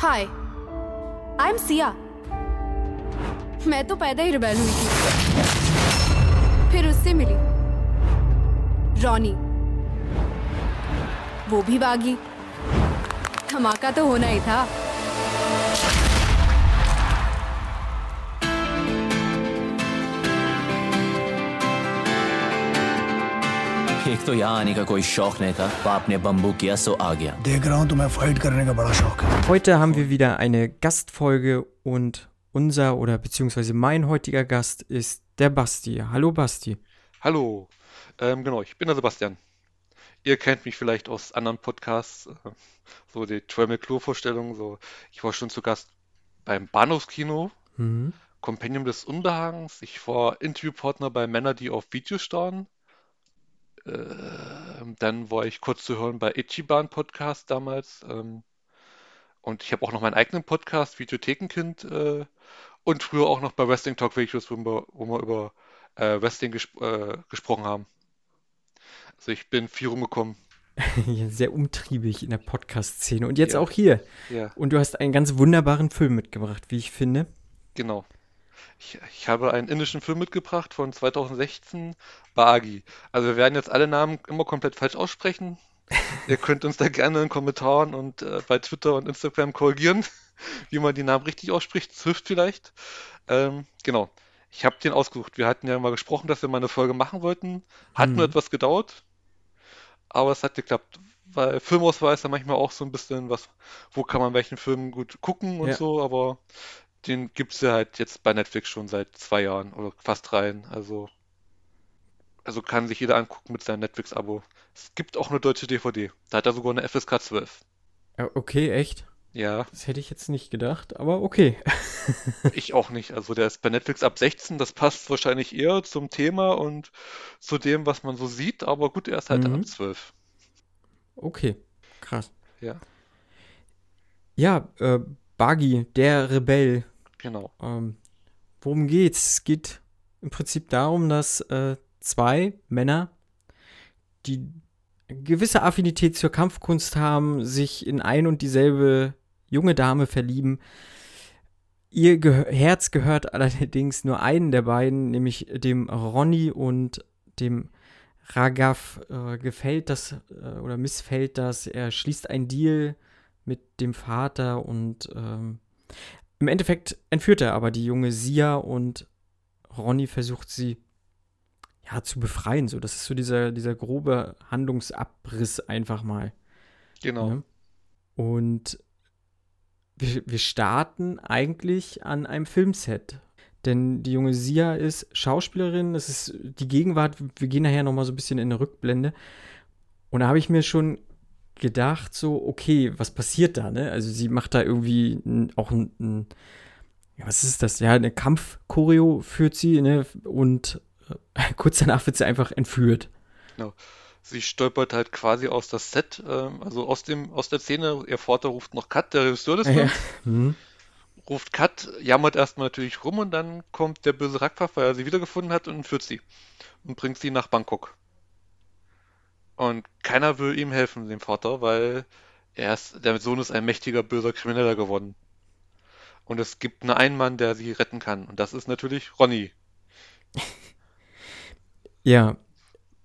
Hi I am Siya मैं तो पैदा ही रिबेल हुई थी। फिर उससे मिली। रॉनी। वो भी बागी। धमाका तो होना ही था। एक तो यहाँ आने का कोई शौक नहीं था बाप ने बम्बू किया सो आ गया देख रहा हूँ तुम्हें फाइट करने का बड़ा शौक है Heute haben wir wieder eine Gastfolge und unser oder beziehungsweise mein heutiger Gast ist der Basti. Hallo Basti. Hallo, ähm, genau, ich bin der Sebastian. Ihr kennt mich vielleicht aus anderen Podcasts, äh, so die Troy McClure-Vorstellung. So, ich war schon zu Gast beim Bahnhofskino, Mhm. Kompendium des Unbehagens. Ich war Interviewpartner bei Männer, die auf Videos starren. Ähm, dann war ich kurz zu hören bei Ichiban Podcast damals. Ähm, und ich habe auch noch meinen eigenen Podcast, Videothekenkind. Äh, und früher auch noch bei Wrestling Talk Videos, wo wir, wo wir über äh, Wrestling gesp äh, gesprochen haben. Also ich bin viel rumgekommen. Sehr umtriebig in der Podcast-Szene und jetzt Ja. auch hier. Ja, Und du hast einen ganz wunderbaren Film mitgebracht, wie ich finde. genau. Ich, ich habe einen indischen Film mitgebracht von 2016, Bagi. Also wir werden jetzt alle Namen immer komplett falsch aussprechen. Ihr könnt uns da gerne in Kommentaren und äh, bei Twitter und Instagram korrigieren, wie man die Namen richtig ausspricht. Das hilft vielleicht. Ähm, genau. Ich habe den ausgesucht. Wir hatten ja mal gesprochen, dass wir mal eine Folge machen wollten. Hat nur Mhm. etwas gedauert, aber es hat geklappt. Weil Filmauswahl ist ja manchmal auch so ein bisschen was, wo kann man welchen Film gut gucken und Ja. so, aber den gibt es ja halt jetzt bei Netflix schon seit zwei Jahren oder fast dreien. Also, also kann sich jeder angucken mit seinem Netflix-Abo. Es gibt auch eine deutsche DVD. Da hat er sogar eine FSK 12. Ja, okay, echt? Ja, Das hätte ich jetzt nicht gedacht, aber okay. ich auch nicht. Also der ist bei Netflix ab 16. Das passt wahrscheinlich eher zum Thema und zu dem, was man so sieht. Aber gut, er ist halt Mhm. ab 12. Okay, krass. Ja, Ja, äh, Buggy, der Rebell. Genau. Ähm, worum geht's? Es geht im Prinzip darum, dass äh, zwei Männer, die gewisse Affinität zur Kampfkunst haben, sich in ein und dieselbe junge Dame verlieben. Ihr Ge Herz gehört allerdings nur einen der beiden, nämlich dem Ronny und dem Ragav. Äh, gefällt das äh, oder missfällt das? Er schließt einen Deal mit dem Vater und ähm, im Endeffekt entführt er aber die junge Sia und Ronny versucht sie ja zu befreien. So, das ist so dieser, dieser grobe Handlungsabriss einfach mal. Genau. Ne? Und wir, wir starten eigentlich an einem Filmset. Denn die junge Sia ist Schauspielerin, es ist die Gegenwart, wir gehen nachher nochmal so ein bisschen in eine Rückblende. Und da habe ich mir schon gedacht, so, okay, was passiert da, ne? Also sie macht da irgendwie n- auch ein, ein ja, was ist das? Ja, eine Kampfchoreo führt sie, ne? Und äh, kurz danach wird sie einfach entführt. Sie stolpert halt quasi aus das Set, ähm, also aus dem, aus der Szene. Ihr Vater ruft noch Cut, der Regisseur des Ja. Films, Hm. ruft Cut, jammert erstmal natürlich rum und dann kommt der böse Rackpfaff, weil er sie wiedergefunden hat und entführt sie und bringt sie nach Bangkok. Und keiner will ihm helfen, dem Vater, weil er ist, der Sohn ist ein mächtiger, böser Krimineller geworden. Und es gibt nur einen Mann, der sie retten kann. Und das ist natürlich Ronny. Ja.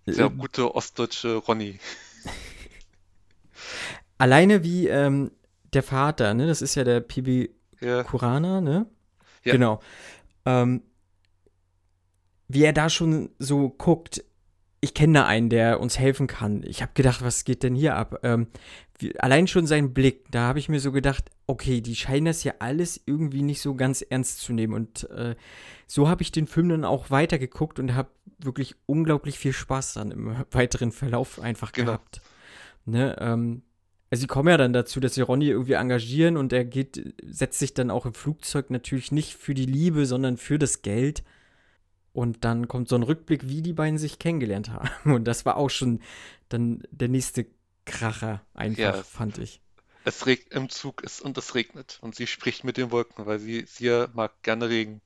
Der Äh, gute ostdeutsche Ronny. Alleine wie ähm, der Vater, ne? Das ist ja der Pibi Ja, Kurana, ne? Ja. Genau. Ähm, wie er da schon so guckt, ich kenne da einen, der uns helfen kann. Ich habe gedacht, was geht denn hier ab? Ähm, wie, allein schon sein Blick, da habe ich mir so gedacht, okay, die scheinen das ja alles irgendwie nicht so ganz ernst zu nehmen. Und äh, so habe ich den Film dann auch weitergeguckt und habe wirklich unglaublich viel Spaß dann im weiteren Verlauf einfach Genau. gehabt. Ne, ähm, also sie kommen ja dann dazu, dass sie Ronny irgendwie engagieren und er geht, setzt sich dann auch im Flugzeug natürlich nicht für die Liebe, sondern für das Geld. Und dann kommt so ein Rückblick, wie die beiden sich kennengelernt haben. Und das war auch schon dann der nächste Kracher, einfach, Ja. fand ich. Es regnet im Zug ist und es regnet. Und sie spricht mit den Wolken, weil sie, sie mag gerne Regen.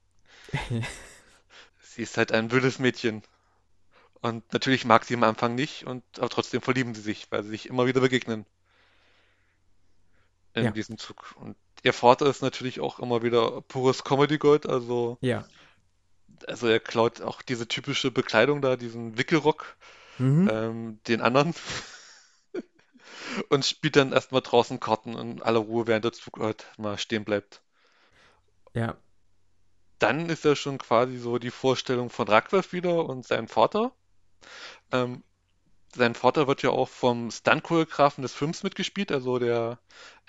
Sie ist halt ein wildes Mädchen. Und natürlich mag sie am Anfang nicht, und aber trotzdem verlieben sie sich, weil sie sich immer wieder begegnen. in Ja. diesem Zug. Und ihr Vater ist natürlich auch immer wieder pures Comedy Gold, also, Ja. Also er klaut auch diese typische Bekleidung da, diesen Wickelrock, Mhm. ähm, den anderen und spielt dann erstmal draußen Karten in aller Ruhe, während der Zug halt mal stehen bleibt. Ja. Dann ist ja schon quasi so die Vorstellung von Ragnar wieder und seinem Vater. Ähm, sein Vater wird ja auch vom Stunt-Choreografen des Films mitgespielt, also der,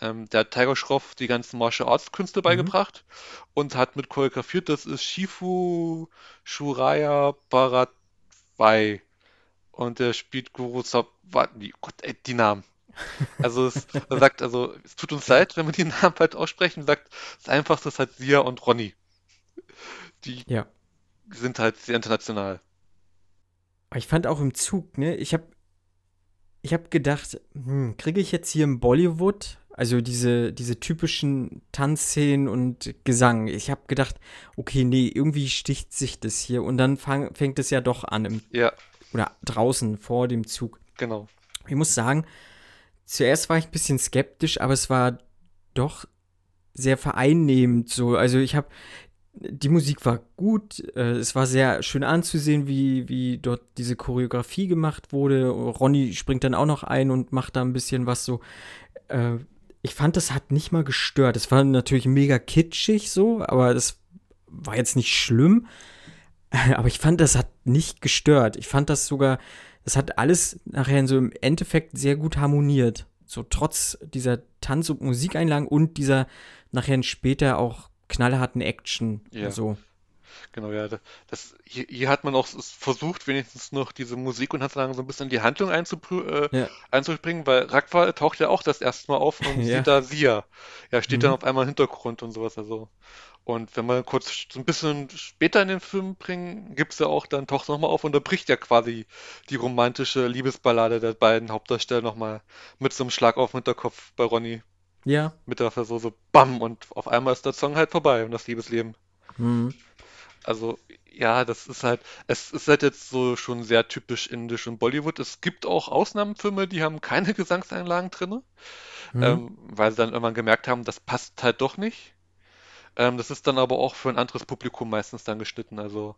ähm, der hat Tiger Schroff die ganzen Martial Arts Künste beigebracht und hat mit choreografiert, das ist Shifu Shuraya Bharadwai und der spielt Guru Sabwati, Gott, ey, die Namen. Also es, er sagt, also es tut uns leid, wenn wir die Namen falsch aussprechen, er sagt, das Einfachste ist halt Sia und Ronny. Die Ja. sind halt sehr international. Ich fand auch im Zug, ne, ich habe ich hab gedacht, hm, kriege ich jetzt hier im Bollywood, also diese, diese typischen Tanzszenen und Gesang. Ich habe gedacht, okay, nee, irgendwie sticht sich das hier und dann fang, fängt es ja doch an, im, Ja, oder draußen vor dem Zug. genau. Ich muss sagen, zuerst war ich ein bisschen skeptisch, aber es war doch sehr vereinnehmend so. Also ich habe, die Musik war gut, äh, es war sehr schön anzusehen, wie, wie dort diese Choreografie gemacht wurde. Ronny springt dann auch noch ein und macht da ein bisschen was so. Äh, ich fand, das hat nicht mal gestört. Es war natürlich mega kitschig so, aber das war jetzt nicht schlimm. Aber ich fand, das hat nicht gestört. Ich fand das sogar, das hat alles nachher so im Endeffekt sehr gut harmoniert. So trotz dieser Tanz- und Musikeinlagen und dieser nachher später auch knallharten Action. Ja. So. Genau, ja. da- Das, hier, hier hat man auch versucht, wenigstens noch diese Musik und Tanzanlagen so ein bisschen in die Handlung äh, Ja. einzubringen, weil Ragnar taucht ja auch das erste Mal auf und Ja. sieht da Sia. Ja, steht dann Mhm. auf einmal im Hintergrund und sowas. Also. Und wenn wir kurz so ein bisschen später in den Film bringen, gibt's ja auch, dann taucht nochmal auf und da bricht ja quasi die romantische Liebesballade der beiden Hauptdarsteller nochmal mit so einem Schlag auf den Hinterkopf bei Ronny. Ja. Mit der so, so BAM und auf einmal ist der Song halt vorbei und das Liebesleben. Mhm. Also, ja, das ist halt, es ist halt jetzt so schon sehr typisch indisch und Bollywood. Es gibt auch Ausnahmenfilme, die haben keine Gesangseinlagen drinne, Mhm. ähm, weil sie dann irgendwann gemerkt haben, das passt halt doch nicht. Ähm, das ist dann aber auch für ein anderes Publikum meistens dann geschnitten. Also,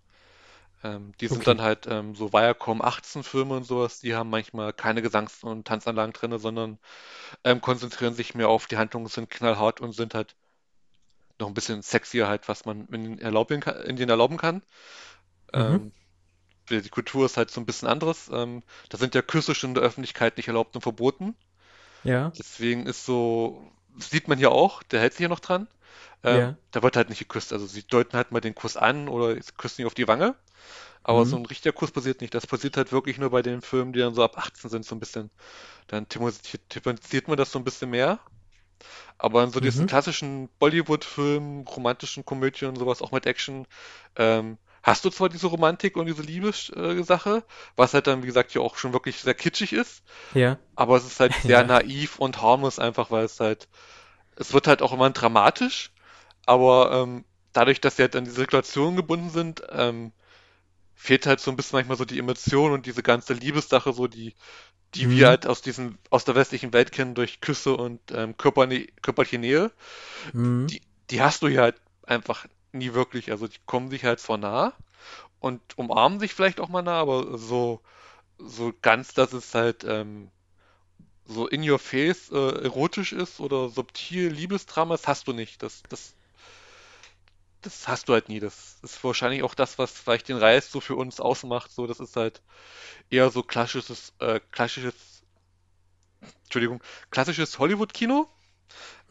ähm, die sind Okay. dann halt ähm, so Viacom 18 Filme und sowas, die haben manchmal keine Gesangs- und Tanzanlagen drinne, sondern ähm, konzentrieren sich mehr auf die Handlung, sind knallhart und sind halt noch ein bisschen sexier halt, was man in den erlauben kann, in denen erlauben kann. Ähm, die Kultur ist halt so ein bisschen anderes. Ähm, da sind ja Küsse schon in der Öffentlichkeit nicht erlaubt und verboten. Ja. Deswegen ist so, sieht man hier auch, der hält sich hier noch dran. Ähm, Ja. Da wird halt nicht geküsst. Also sie deuten halt mal den Kuss an oder sie küssen ihn auf die Wange. Aber Mhm. so ein richtiger Kuss passiert nicht. Das passiert halt wirklich nur bei den Filmen, die dann so ab 18 sind, so ein bisschen. Dann thematisiert thematisiert man das so ein bisschen mehr. Aber in so diesen Mhm. klassischen Bollywood-Filmen, romantischen Komödien und sowas, auch mit Action, ähm, hast du zwar diese Romantik und diese Liebessache, was halt dann, wie gesagt, hier auch schon wirklich sehr kitschig ist, Ja. aber es ist halt sehr Ja. naiv und harmlos einfach, weil es halt, es wird halt auch immer dramatisch, aber ähm, dadurch, dass sie halt an die Situation gebunden sind, ähm, fehlt halt so ein bisschen manchmal so die Emotion und diese ganze Liebessache, so die, die Mhm. wir halt aus diesem, aus der westlichen Welt kennen durch Küsse und ähm, körperliche Nähe, Mhm. die, die hast du hier halt einfach nie wirklich. Also die kommen sich halt zwar nah und umarmen sich vielleicht auch mal nah, aber so, so ganz, dass es halt ähm, so in your face äh, erotisch ist oder subtil Liebesdrama, das hast du nicht. Das, das, das hast du halt nie. Das ist wahrscheinlich auch das, was vielleicht den Reiz so für uns ausmacht. So, das ist halt eher so klassisches, äh, klassisches, Entschuldigung, klassisches Hollywood-Kino,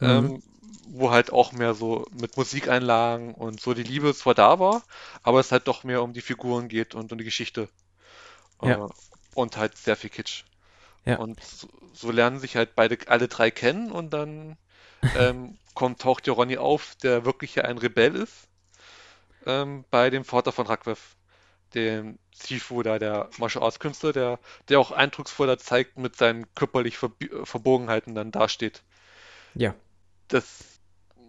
Mhm. ähm, wo halt auch mehr so mit Musikeinlagen und so die Liebe zwar da war, aber es halt doch mehr um die Figuren geht und um die Geschichte. Ja. Äh, und halt sehr viel Kitsch. Ja. Und so, so lernen sich halt beide, alle drei kennen und dann ähm, kommt, taucht ja Ronny auf, der wirklich ja ein Rebell ist, ähm, bei dem Vater von Rakwev, dem Sifu da, der Martial Arts Künstler, der, der auch eindrucksvoller zeigt mit seinen körperlich Verbi Verbogenheiten dann dasteht. Ja. Das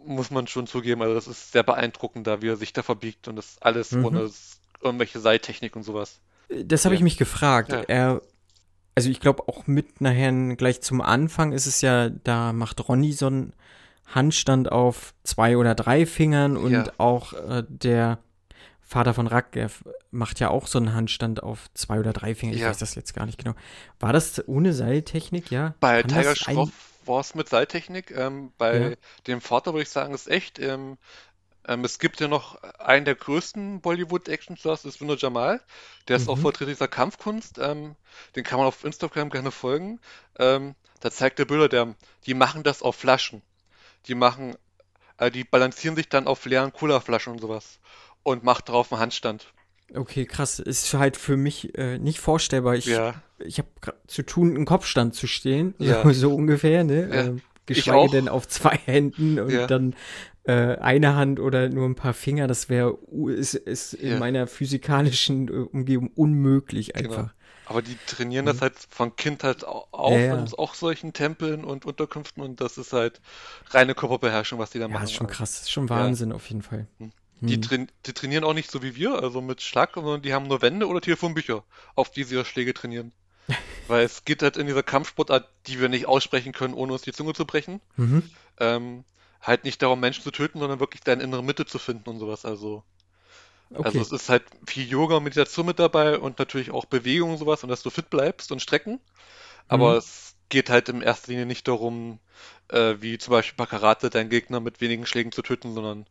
muss man schon zugeben, also das ist sehr beeindruckend da, wie er sich da verbiegt und das alles Mhm. ohne irgendwelche Seiltechnik und sowas. Das habe ich Ja. mich gefragt. Ja. Er, also ich glaube auch mit nachher gleich zum Anfang ist es ja, da macht Ronny so einen Handstand auf zwei oder drei Fingern und Ja. auch äh, der Vater von Rack, macht ja auch so einen Handstand auf zwei oder drei Fingern. Ich Ja. weiß das jetzt gar nicht genau. War das ohne Seiltechnik, ja? Bei Kann Tiger ein- Schroff war es mit Seiltechnik. Ähm, bei Ja. dem Vater würde ich sagen, ist echt. Ähm, ähm, es gibt ja noch einen der größten Bollywood-Actionstars, das ist Vinod Jamal. Der ist auch Mhm. Vertreter dieser Kampfkunst. Ähm, den kann man auf Instagram gerne folgen. Ähm, da zeigt der Bilder, der, die machen das auf Flaschen. Die machen, äh, die balancieren sich dann auf leeren Cola-Flaschen und sowas. Und macht darauf einen Handstand. Okay, krass. Ist halt für mich äh, nicht vorstellbar. Ich, Ja. ich habe zu tun, einen Kopfstand zu stehen, Ja. so, so ungefähr, ne? Ja. Ähm, geschweige denn auf zwei Händen und Ja. dann äh, eine Hand oder nur ein paar Finger. Das wäre ist, ist in meiner physikalischen äh, Umgebung unmöglich Genau. Aber die trainieren das halt von Kindheit au- auf Mhm. Ja, ja. in auch solchen Tempeln und Unterkünften und das ist halt reine Körperbeherrschung, was die da Ja, machen. ist schon krass. Ist schon Wahnsinn auf jeden Fall. Die, Hm. train die trainieren auch nicht so wie wir, also mit Schlag, sondern die haben nur Wände oder Telefonbücher, auf die sie ihre Schläge trainieren. Weil es geht halt in dieser Kampfsportart, die wir nicht aussprechen können, ohne uns die Zunge zu brechen, Mhm. ähm, halt nicht darum, Menschen zu töten, sondern wirklich deine innere Mitte zu finden und sowas. Also, also Okay. es ist halt viel Yoga und Meditation mit dabei und natürlich auch Bewegung und sowas und dass du fit bleibst und Strecken. Aber Mhm. es geht halt in erster Linie nicht darum, äh, wie zum Beispiel bei Karate deinen Gegner mit wenigen Schlägen zu töten, sondern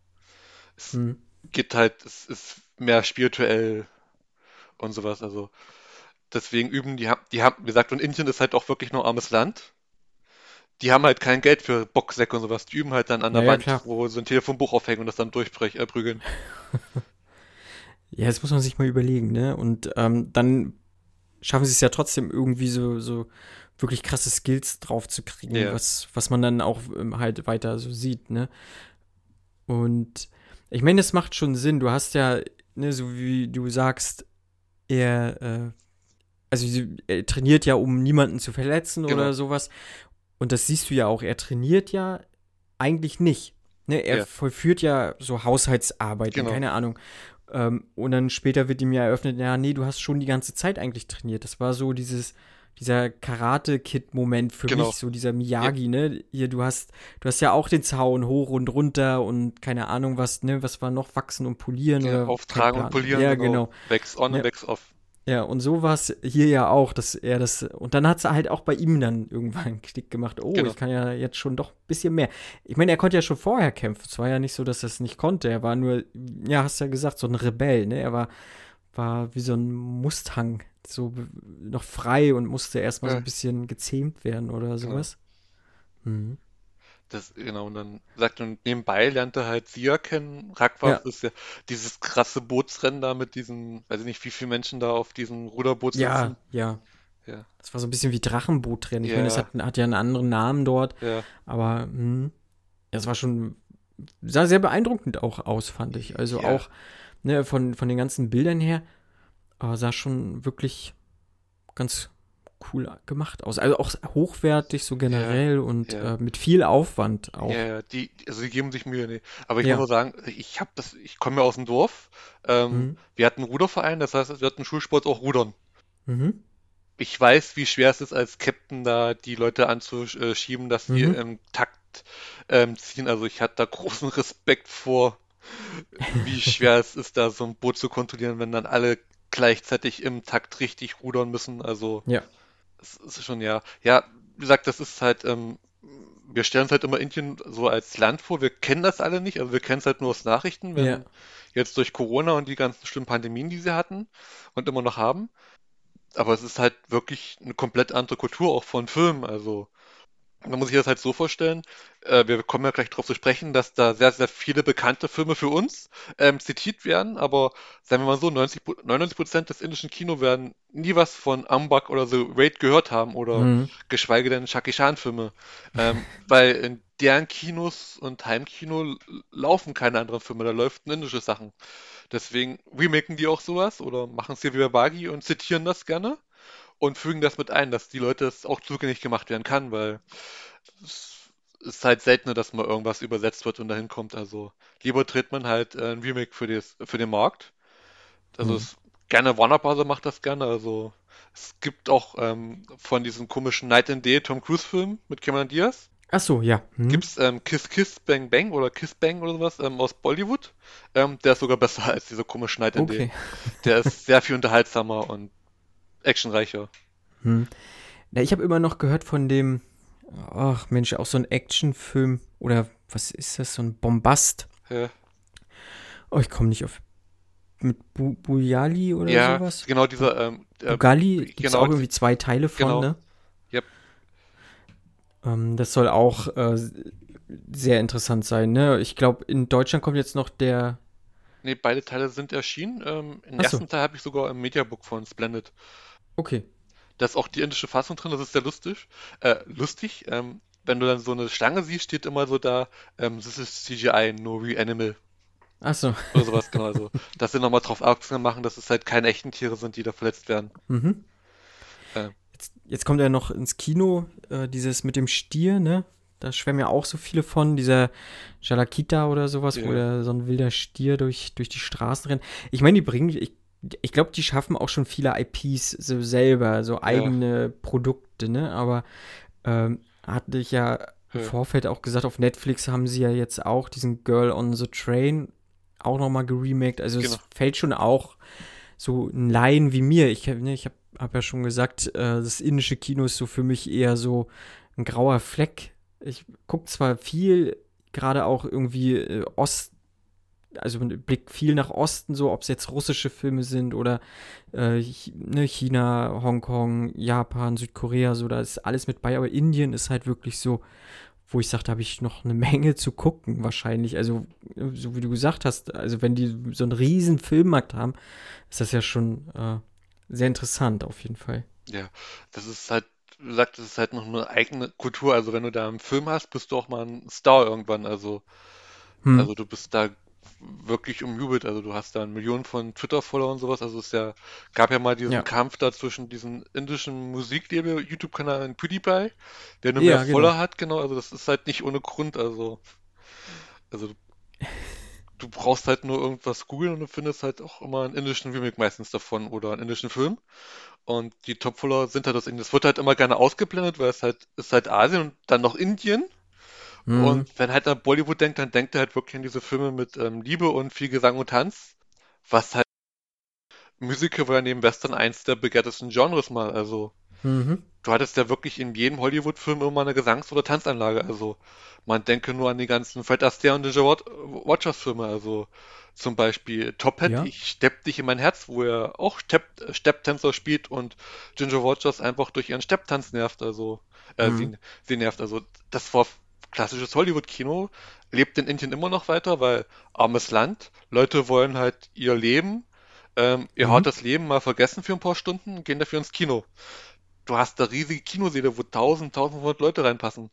es Mhm. geht halt, es ist mehr spirituell und sowas. Also deswegen üben die, haben- die haben, wie gesagt, und Indien ist halt auch wirklich nur armes Land. Die haben halt kein Geld für Boxsäcke und sowas. Die üben halt dann an der Ja, ja, Wand, klar. wo sie ein Telefonbuch aufhängen und das dann durchprügeln. Ja, das muss man sich mal überlegen, ne? Und ähm, dann schaffen sie es ja trotzdem irgendwie so, so wirklich krasse Skills drauf zu kriegen, Ja. was, was man dann auch ähm, halt weiter so sieht, ne? Und ich meine, es macht schon Sinn. Du hast ja, ne, so wie du sagst, er, äh, also er trainiert ja, um niemanden zu verletzen Genau. oder sowas. Und das siehst du ja auch. Er trainiert ja eigentlich nicht. Ne, er Ja. vollführt ja so Haushaltsarbeiten, Genau. keine Ahnung. Ähm, und dann später wird ihm ja eröffnet, ja, nee, du hast schon die ganze Zeit eigentlich trainiert. Das war so dieses, dieser Karate-Kid-Moment für Genau. mich, so dieser Miyagi, ne? Hier, du hast, du hast ja auch den Zaun hoch und runter und keine Ahnung was, ne, was war noch, wachsen und polieren Ja, oder auftragen und polieren, Ja, genau. Wax on Ja. und wax off. Ja, und so war es hier ja auch, dass er das, und dann hat es halt auch bei ihm dann irgendwann einen Klick gemacht, oh, Genau. ich kann ja jetzt schon doch ein bisschen mehr. Ich meine, er konnte ja schon vorher kämpfen, es war ja nicht so, dass er es nicht konnte, er war nur, ja, hast ja gesagt, so ein Rebell, ne, er war, war wie so ein Mustang, so noch frei und musste erstmal so Ja. ein bisschen gezähmt werden oder sowas. Mhm. Das, genau, und dann sagt und nebenbei lernt er halt Sia kennen. Ragwaf Ja. ist ja dieses krasse Bootsrennen da mit diesen, weiß ich nicht, wie viele Menschen da auf diesem Ruderboot Ja, sitzen. ja. Ja. Das war so ein bisschen wie Drachenbootrennen. Ich Ja. meine, das hat, hat ja einen anderen Namen dort. Ja, Aber hm, das war schon, sah sehr beeindruckend auch aus, fand ich. Also Ja. auch ne, von, von den ganzen Bildern her, äh, sah schon wirklich ganz cool gemacht aus. Also auch hochwertig so generell und ja. Äh, mit viel Aufwand auch. ja, ja, die, also die geben sich Mühe, nee. Aber ich Ja. muss nur sagen, ich habe das, ich komme ja aus dem Dorf. Ähm, Mhm. Wir hatten einen Ruderverein, das heißt, wir hatten Schulsport auch Rudern. Mhm. Ich weiß, wie schwer es ist, als Captain da die Leute anzuschieben, dass die Mhm. im Takt ähm, ziehen. Also ich hatte da großen Respekt vor, wie schwer es ist, da so ein Boot zu kontrollieren, wenn dann alle gleichzeitig im Takt richtig rudern müssen. Also Ja. Es ist schon ja, ja, wie gesagt, das ist halt, ähm, wir stellen uns halt immer Indien so als Land vor. Wir kennen das alle nicht, also wir kennen es halt nur aus Nachrichten, wenn Ja. jetzt durch Corona und die ganzen schlimmen Pandemien, die sie hatten und immer noch haben. Aber es ist halt wirklich eine komplett andere Kultur auch von Filmen. Also man muss sich das halt so vorstellen, äh, wir kommen ja gleich darauf zu sprechen, dass da sehr, sehr viele bekannte Filme für uns ähm, zitiert werden, aber sagen wir mal so, 90, Pro- 99 Prozent des indischen Kino werden nie was von Ambak oder The Raid gehört haben oder Mhm. geschweige denn Jackie Chan Filme, ähm, weil in deren Kinos und Heimkino laufen keine anderen Filme, da läuft indische Sachen. Deswegen remaken die auch sowas oder machen es hier wie bei Bagi und zitieren das gerne und fügen das mit ein, dass die Leute es auch zugänglich gemacht werden kann, weil es ist halt seltener, dass mal irgendwas übersetzt wird und dahin kommt. Also lieber dreht man halt äh, ein Remake für das, für den Markt. Also Mhm. es, gerne Warner Bros. macht das gerne. Also Es gibt auch ähm, von diesem komischen Night and Day Tom Cruise Film mit Cameron Diaz. Ach so, ja. Hm. Gibt's ähm, Kiss Kiss Bang Bang oder Kiss Bang oder sowas ähm, aus Bollywood. Ähm, der ist sogar besser als dieser komische Night and Day. Okay. Der ist sehr viel unterhaltsamer und actionreicher. Hm. Na, ich habe immer noch gehört von dem, ach Mensch, auch so ein Actionfilm oder was ist das, so ein Bombast. Ja, Oh, ich komme nicht auf. Mit Bu Bujali oder ja sowas? genau dieser ähm, äh, Bugali gibt es genau, auch irgendwie zwei Teile von, genau. ne? Yep. Ähm, das soll auch äh, sehr interessant sein, ne? Ich glaube, in Deutschland kommt jetzt noch der. Nee, beide Teile sind erschienen. Ähm, den Ach so. ersten Teil habe ich sogar im Mediabook von Splendid. Okay. Da ist auch die indische Fassung drin, das ist sehr lustig. Äh, lustig, ähm, wenn du dann so eine Schlange siehst, steht immer so da, ähm, this is CGI, no real animal. Achso. Oder sowas, genau. Also, dass sie nochmal drauf aufmerksam machen, dass es halt keine echten Tiere sind, die da verletzt werden. Mhm. Äh. Jetzt, jetzt kommt ja noch ins Kino äh, dieses mit dem Stier, ne? Da schwärmen ja auch so viele von, dieser Jalakita oder sowas, wo Ja. der, so ein wilder Stier durch, durch die Straßen rennt. Ich meine, die bringen, ich, ich glaube, die schaffen auch schon viele IPs so selber, so eigene Produkte, ne? Aber ähm, hatte ich ja im Ja. Vorfeld auch gesagt, auf Netflix haben sie ja jetzt auch diesen Girl on the Train auch nochmal geremaked. Also Genau. es fällt schon auch so ein Laien wie mir. Ich, ne, ich habe hab ja schon gesagt, äh, das indische Kino ist so für mich eher so ein grauer Fleck. Ich gucke zwar viel, gerade auch irgendwie äh, Ost, also Blick viel nach Osten, so ob es jetzt russische Filme sind oder äh, ne, China, Hongkong, Japan, Südkorea, so da ist alles mit bei, aber Indien ist halt wirklich so, wo ich sage, da habe ich noch eine Menge zu gucken, wahrscheinlich. Also, so wie du gesagt hast, also wenn die so einen riesen Filmmarkt haben, ist das ja schon äh, sehr interessant auf jeden Fall. Ja, das ist halt, gesagt, das ist halt noch eine eigene Kultur. Also, wenn du da einen Film hast, bist du auch mal ein Star irgendwann. Also, Hm. also du bist da wirklich umjubelt. Also, du hast da Millionen von Twitter-Follower und sowas. Also, es ist ja, gab ja mal diesen Ja. Kampf da zwischen diesem indischen Musiklabel, YouTube-Kanal und PewDiePie, der nur Ja, mehr genau. Follower hat, genau. Also, das ist halt nicht ohne Grund. Also, also du brauchst halt nur irgendwas googeln und du findest halt auch immer einen indischen Remake meistens davon oder einen indischen Film. Und die Topfollower sind halt aus Indien. Das wird halt immer gerne ausgeblendet, weil es halt ist halt Asien und dann noch Indien. Mhm. Und wenn halt an Bollywood denkt, dann denkt er halt wirklich an diese Filme mit ähm, Liebe und viel Gesang und Tanz, was halt Musical war ja neben Western eins der begehrtesten Genres mal. Also Mhm. du hattest ja wirklich in jedem Hollywood-Film immer eine Gesangs- oder Tanzanlage. Also man denke nur an die ganzen Fred Astaire und Ginger Wat- Watchers-Filme. Also zum Beispiel Top Hat, Ja. ich stepp dich in mein Herz, wo er auch Stepp, Stepptänzer spielt und Ginger Watchers einfach durch ihren Stepptanz nervt. Also äh, Mhm. sie, sie nervt. Also das war klassisches Hollywood-Kino, lebt in Indien immer noch weiter, weil armes Land, Leute wollen halt ihr Leben, ähm, ihr Mhm. hartes Leben mal vergessen für ein paar Stunden, gehen dafür ins Kino du hast da riesige Kinosäle, wo 1000, 1500 Leute reinpassen.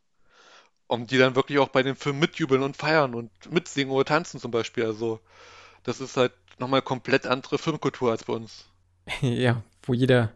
Und die dann wirklich auch bei dem Film mitjubeln und feiern und mitsingen oder tanzen zum Beispiel. Also, das ist halt nochmal komplett andere Filmkultur als bei uns. Ja, wo jeder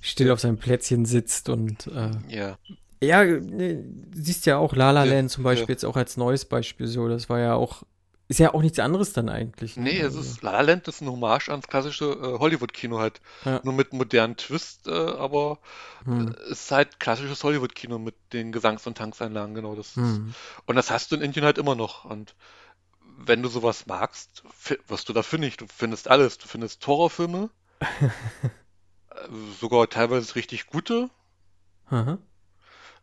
still auf seinem Plätzchen sitzt und äh, Ja. ja, ne, siehst ja auch La La Ja, Land zum Beispiel ja. jetzt auch als neues Beispiel so. Das war ja auch, ist ja auch nichts anderes dann eigentlich. ne? Nee, es Also, ist, La La Land ist ein Hommage ans klassische äh, Hollywood-Kino halt. Ja. Nur mit modernen Twist, äh, aber hm, äh, es ist halt klassisches Hollywood-Kino mit den Gesangs- und Tanzeinlagen, genau. Das ist, hm. Und das hast du in Indien halt immer noch. Und wenn du sowas magst, wirst du da fündig. Du findest alles. Du findest Horrorfilme, äh, sogar teilweise richtig gute,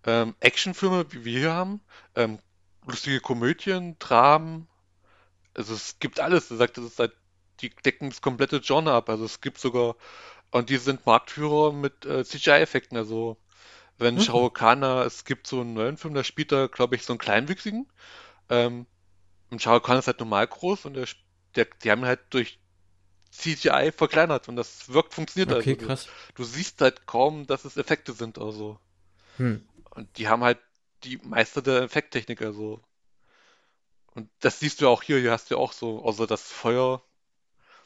ähm, Actionfilme, wie wir hier haben, ähm, lustige Komödien, Dramen. Also es gibt alles. Er sagt, das ist halt, die decken das komplette Genre ab. Also es gibt sogar, und die sind Marktführer mit äh, CGI-Effekten. Also wenn Mhm. Khan, da- es gibt so einen neuen Film, da spielt er, glaube ich, so einen Kleinwüchsigen. Ähm, und Shah Rukh Khan ist halt normal groß und der, der, die haben ihn halt durch CGI verkleinert und das wirkt, funktioniert Okay, also. krass. Du, du siehst halt kaum, dass es Effekte sind, also. Hm. Und die haben halt die Meister der Effekttechnik, also. Und das siehst du auch hier, hier hast du ja auch so, außer das Feuer,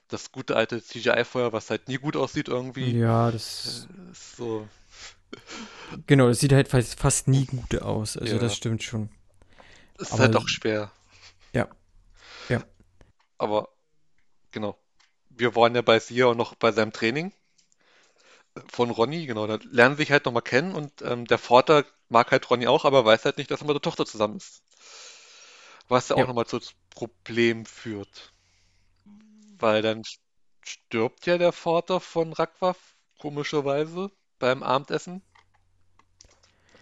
das gute alte CGI-Feuer, was halt nie gut aussieht irgendwie. Ja, das, Äh, ist so, genau, das sieht halt fast, fast nie gut aus. Also Ja. das stimmt schon. ist Aber- halt auch schwer. Ja. Ja. Aber, genau. Wir waren ja bei Sia auch noch bei seinem Training. von Ronny, genau. Da lernen sie sich halt nochmal kennen und ähm, der Vater mag halt Ronny auch, aber weiß halt nicht, dass er mit der Tochter zusammen ist. Was ja auch Ja. nochmal zu Problem führt. Weil dann stirbt ja der Vater von Ragwaf, komischerweise, beim Abendessen.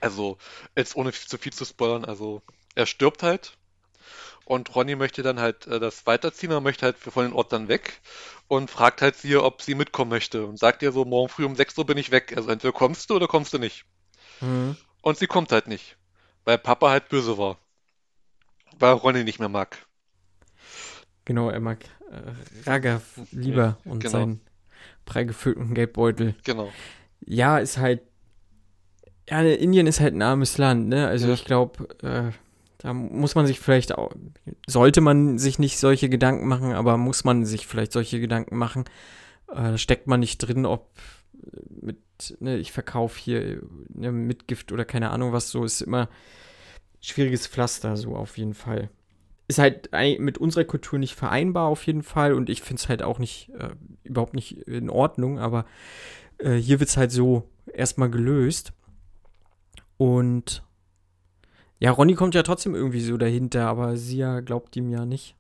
Also, jetzt ohne zu viel zu spoilern, also er stirbt halt. Und Ronny möchte dann halt äh, das weiterziehen, er möchte halt von den Ort dann weg und fragt halt sie, ob sie mitkommen möchte. Und sagt ihr so, morgen früh um 6 Uhr bin ich weg. Also entweder kommst du oder kommst du nicht. Mhm. Und sie kommt halt nicht. Weil Papa halt böse war. Weil Ronny nicht mehr mag. Genau, er mag äh, Raghav lieber und genau. seinen prall gefüllten Geldbeutel. Genau. Ja, ist halt. Ja, Indien ist halt ein armes Land, ne? Also Ja. ich glaube, äh, da muss man sich vielleicht auch. Sollte man sich nicht solche Gedanken machen, aber muss man sich vielleicht solche Gedanken machen. Äh, da steckt man nicht drin, ob mit, ne, ich verkaufe hier ne, Mitgift oder keine Ahnung was, so ist immer schwieriges Pflaster, so auf jeden Fall. Ist halt mit unserer Kultur nicht vereinbar auf jeden Fall und ich finde es halt auch nicht, äh, überhaupt nicht in Ordnung, aber äh, hier wird es halt so erstmal gelöst. Und ja, Ronny kommt ja trotzdem irgendwie so dahinter, aber Sia glaubt ihm ja nicht.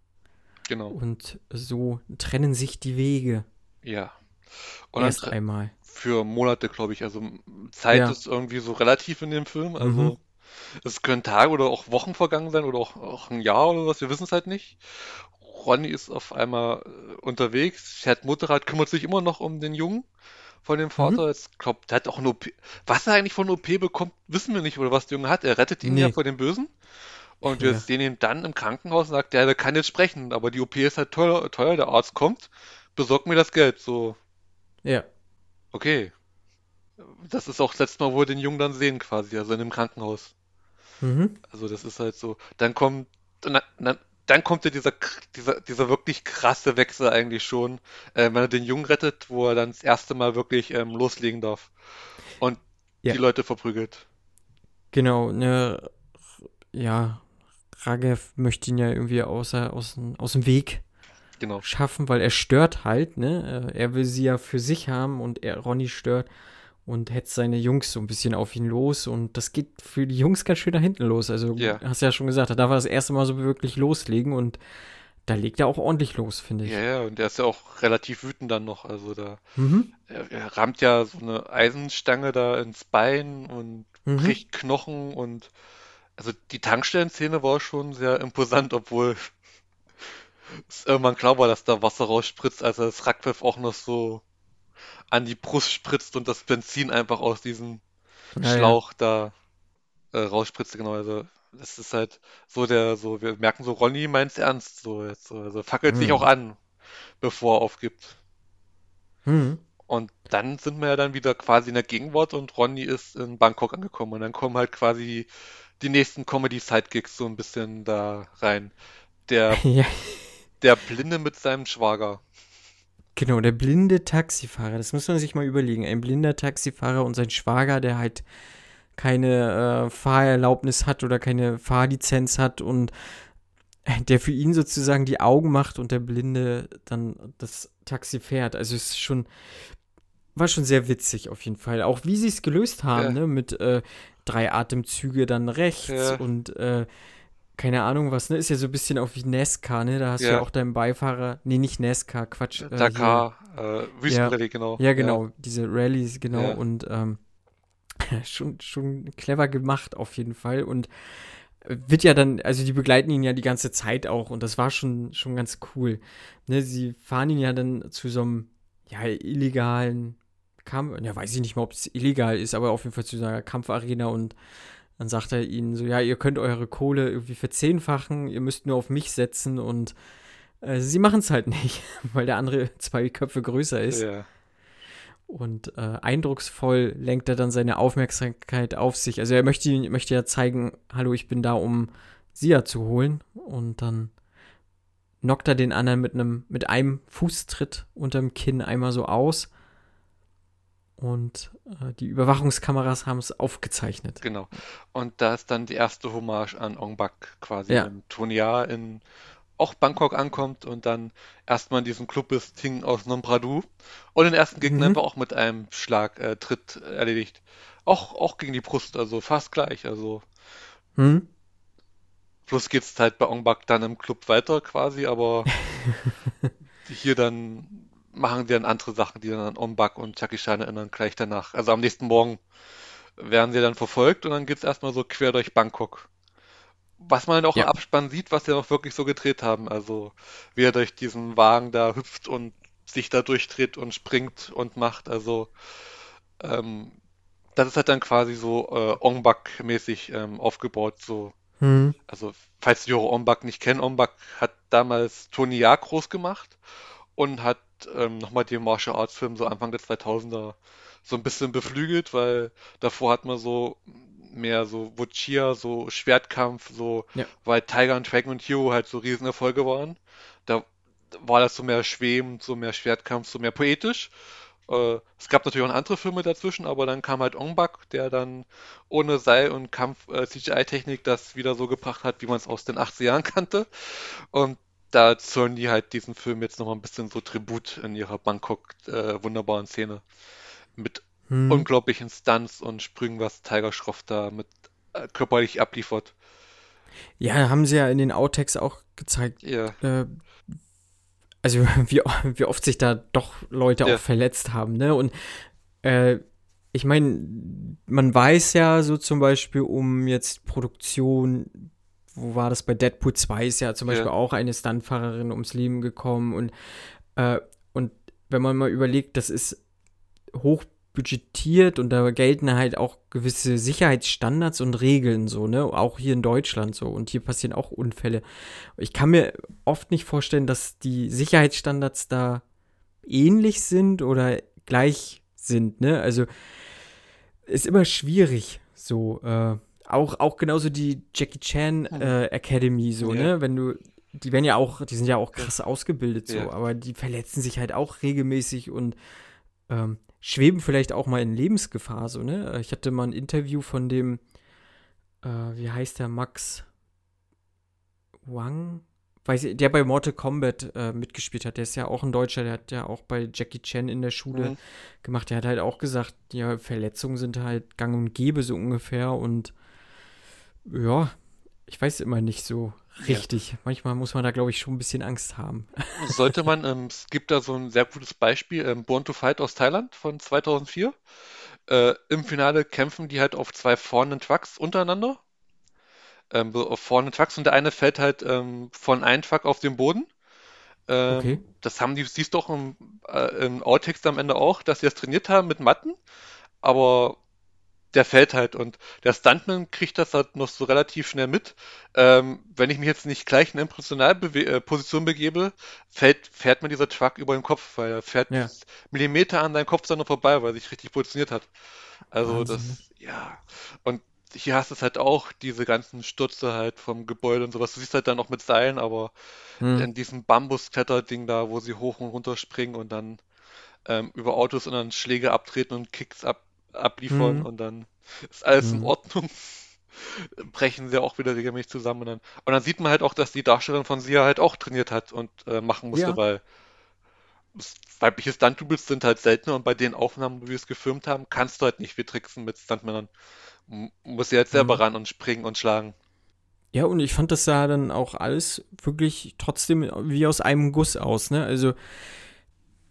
Genau. Und so trennen sich die Wege. Ja. Und Erst einmal. für Monate, glaube ich. Also Zeit Ja. ist irgendwie so relativ in dem Film. Also Mhm. Es können Tage oder auch Wochen vergangen sein oder auch, auch ein Jahr oder was, wir wissen es halt nicht. Ronny ist auf einmal äh, unterwegs, fährt Motorrad, kümmert sich immer noch um den Jungen von dem Vater. Jetzt glaubt, der hat auch eine OP. Was er eigentlich von OP bekommt, wissen wir nicht, oder was der Junge hat. Er rettet ihn ja Nee. vor dem Bösen. Und wir Ja. sehen ihn dann im Krankenhaus und sagt, ja, der kann jetzt sprechen, aber die OP ist halt teuer, teuer, der Arzt kommt, besorgt mir das Geld. So, Ja. Okay. Das ist auch das letzte Mal, wo wir den Jungen dann sehen, quasi, also in dem Krankenhaus. Mhm. Also das ist halt so. Dann kommt, dann, dann, dann kommt ja dieser, dieser, dieser wirklich krasse Wechsel eigentlich schon, äh, wenn er den Jungen rettet, wo er dann das erste Mal wirklich ähm, loslegen darf und Ja. die Leute verprügelt. Genau, ne, ja, Ragev möchte ihn ja irgendwie außer, aus, aus dem Weg Genau. schaffen, weil er stört halt, ne? Äh, Er will sie ja für sich haben und er, Ronny stört und hetzt seine Jungs so ein bisschen auf ihn los und das geht für die Jungs ganz schön nach hinten los. Also, Ja. hast ja schon gesagt, da darf er das erste Mal so wirklich loslegen und da legt er auch ordentlich los, finde ich. Ja, ja, und der ist ja auch relativ wütend dann noch. Also da, Mhm. er, er rammt ja so eine Eisenstange da ins Bein und Mhm. bricht Knochen und also die Tankstellenszene war schon sehr imposant, obwohl es irgendwann klar war, dass da Wasser rausspritzt, als er das Rackwurf auch noch so an die Brust spritzt und das Benzin einfach aus diesem Ja, ja. Schlauch da äh, rausspritzt, genau. Also das ist halt so der, so, wir merken so, Ronny meint's ernst, so jetzt, so, also fackelt sich Mhm. auch an, bevor er aufgibt. Mhm. Und dann sind wir ja dann wieder quasi in der Gegenwart und Ronny ist in Bangkok angekommen. Und dann kommen halt quasi die nächsten Comedy-Sidekicks so ein bisschen da rein. Der, Ja, der Blinde mit seinem Schwager. Genau, der blinde Taxifahrer, das muss man sich mal überlegen. Ein blinder Taxifahrer und sein Schwager, der halt keine äh, Fahrerlaubnis hat oder keine Fahrlizenz hat und der für ihn sozusagen die Augen macht und der Blinde dann das Taxi fährt. Also es ist schon, war schon sehr witzig auf jeden Fall. Auch wie sie es gelöst haben, Ja. ne? Mit äh, drei Atemzüge dann rechts Ja. und äh, keine Ahnung was, ne? Ist ja so ein bisschen auch wie NASCAR, ne? Da hast du Ja. ja auch deinen Beifahrer, nee, nicht NASCAR, Quatsch. äh, Dakar, äh, Wüstenrallye, genau. hier. Ja, genau, diese Rallyes, genau. Ja. Und ähm, schon, schon clever gemacht auf jeden Fall. Und wird ja dann, also die begleiten ihn ja die ganze Zeit auch und das war schon, schon ganz cool. Ne, sie fahren ihn ja dann zu so einem, ja, illegalen Kampf, ja, weiß ich nicht mal, ob es illegal ist, aber auf jeden Fall zu so einer Kampfarena und dann sagt er ihnen so, ja, ihr könnt eure Kohle irgendwie verzehnfachen, ihr müsst nur auf mich setzen und äh, sie machen es halt nicht, weil der andere zwei Köpfe größer ist. Ja. Und äh, eindrucksvoll lenkt er dann seine Aufmerksamkeit auf sich. Also er möchte, möchte ja zeigen, hallo, ich bin da, um Sia zu holen. Und dann knockt er den anderen mit einem, mit einem Fußtritt unterm Kinn einmal so aus. Und äh, die Überwachungskameras haben es aufgezeichnet. Genau. Und da ist dann die erste Hommage an Ong Bak quasi Ja. im Tonya in auch Bangkok ankommt und dann erstmal in diesem Club ist, Ting aus Nombradu und den ersten Gegner Mhm. einfach auch mit einem Schlag, äh, Tritt erledigt. Auch, auch gegen die Brust, also fast gleich. Also Hm? plus geht's halt bei Ong Bak dann im Club weiter quasi, aber hier dann machen die dann andere Sachen, die dann an Ong Bak und Jackie Chan erinnern, gleich danach. Also am nächsten Morgen werden sie dann verfolgt und dann geht's erstmal so quer durch Bangkok. Was man auch im Ja. Abspann sieht, was sie auch wirklich so gedreht haben. Also wie er durch diesen Wagen da hüpft und sich da durchdreht und springt und macht. Also ähm, das ist halt dann quasi so äh, Ong Bak-mäßig ähm, aufgebaut. So, Hm. also falls die Hörer Ong Bak nicht kennen, Ong Bak hat damals Tony Jaa groß gemacht und hat ähm, nochmal den Martial Arts Film so Anfang der 2000er so ein bisschen beflügelt, weil davor hat man so mehr so Wuchia, so Schwertkampf, so, Ja. weil Tiger und Dragon und Hero halt so Riesenerfolge waren. Da war das so mehr schwebend, so mehr Schwertkampf, so mehr poetisch. Äh, es gab natürlich auch andere Filme dazwischen, aber dann kam halt Ong Bak, der dann ohne Seil und Kampf äh, CGI-Technik das wieder so gebracht hat, wie man es aus den 80er Jahren kannte. Und da zollen die halt diesen Film jetzt nochmal ein bisschen so Tribut in ihrer Bangkok äh, wunderbaren Szene. Mit Hm. unglaublichen Stunts und Sprüngen, was Tiger Schroff da mit äh, körperlich abliefert. Ja, haben sie ja in den Outtakes auch gezeigt. Ja, Äh, also wie, wie oft sich da doch Leute Ja. auch verletzt haben, ne? Und äh, ich meine, man weiß ja so zum Beispiel um jetzt Produktion, wo war das bei Deadpool 2 ist ja zum Ja. Beispiel auch eine Stuntfahrerin ums Leben gekommen und, äh, und wenn man mal überlegt, das ist hoch budgetiert und da gelten halt auch gewisse Sicherheitsstandards und Regeln so, ne? Auch hier in Deutschland so. Und hier passieren auch Unfälle. Ich kann mir oft nicht vorstellen, dass die Sicherheitsstandards da ähnlich sind oder gleich sind, ne? Also ist immer schwierig, so, äh, auch, auch genauso die Jackie Chan äh, Academy, so, Ja. ne? Wenn du, die werden ja auch, die sind ja auch krass ausgebildet, so, Ja. aber die verletzen sich halt auch regelmäßig und ähm, schweben vielleicht auch mal in Lebensgefahr, so, ne? Ich hatte mal ein Interview von dem, äh, wie heißt der, Max Wang? Weiß ich, der bei Mortal Kombat äh, mitgespielt hat, der ist ja auch ein Deutscher, der hat ja auch bei Jackie Chan in der Schule Mhm. gemacht. Der hat halt auch gesagt, ja, Verletzungen sind halt gang und gäbe so ungefähr und ja, ich weiß immer nicht so richtig. Manchmal muss man da, glaube ich, schon ein bisschen Angst haben. Sollte man, ähm, es gibt da so ein sehr gutes Beispiel, ähm, Born to Fight aus Thailand von 2004. Äh, Im Finale kämpfen die halt auf zwei fahrenden Trucks untereinander. Ähm, auf fahrenden Trucks und der eine fällt halt ähm, von einem Truck auf den Boden. Ähm, Okay. Das haben die, siehst du auch im, äh, im Outtext am Ende auch, dass sie das trainiert haben mit Matten, aber der fällt halt und der Stuntman kriegt das halt noch so relativ schnell mit. Ähm, wenn ich mich jetzt nicht gleich in eine Position begebe, fällt, fährt mir dieser Truck über den Kopf, weil er fährt Ja. Millimeter an deinem Kopf dann noch vorbei, weil er sich richtig positioniert hat. Also Wahnsinn, das, ja. Und hier hast du es halt auch, diese ganzen Stürze halt vom Gebäude und sowas. Du siehst halt dann noch mit Seilen, aber Hm. in diesem Bambuskletterding da, wo sie hoch und runter springen und dann ähm, über Autos und dann Schläge abtreten und Kicks ab, abliefern Mhm. und dann ist alles in Mhm. Ordnung. Brechen sie auch wieder regelmäßig zusammen und dann, und dann sieht man halt auch, dass die Darstellerin von Sia halt auch trainiert hat und äh, machen musste, Ja. weil weibliche Stunt-Doubles sind halt seltener und bei den Aufnahmen, wie wir es gefilmt haben, kannst du halt nicht viel tricksen mit Stuntmännern. Muss sie halt selber Mhm. ran und springen und schlagen. Ja, und ich fand das sah dann auch alles wirklich trotzdem wie aus einem Guss aus, ne? Also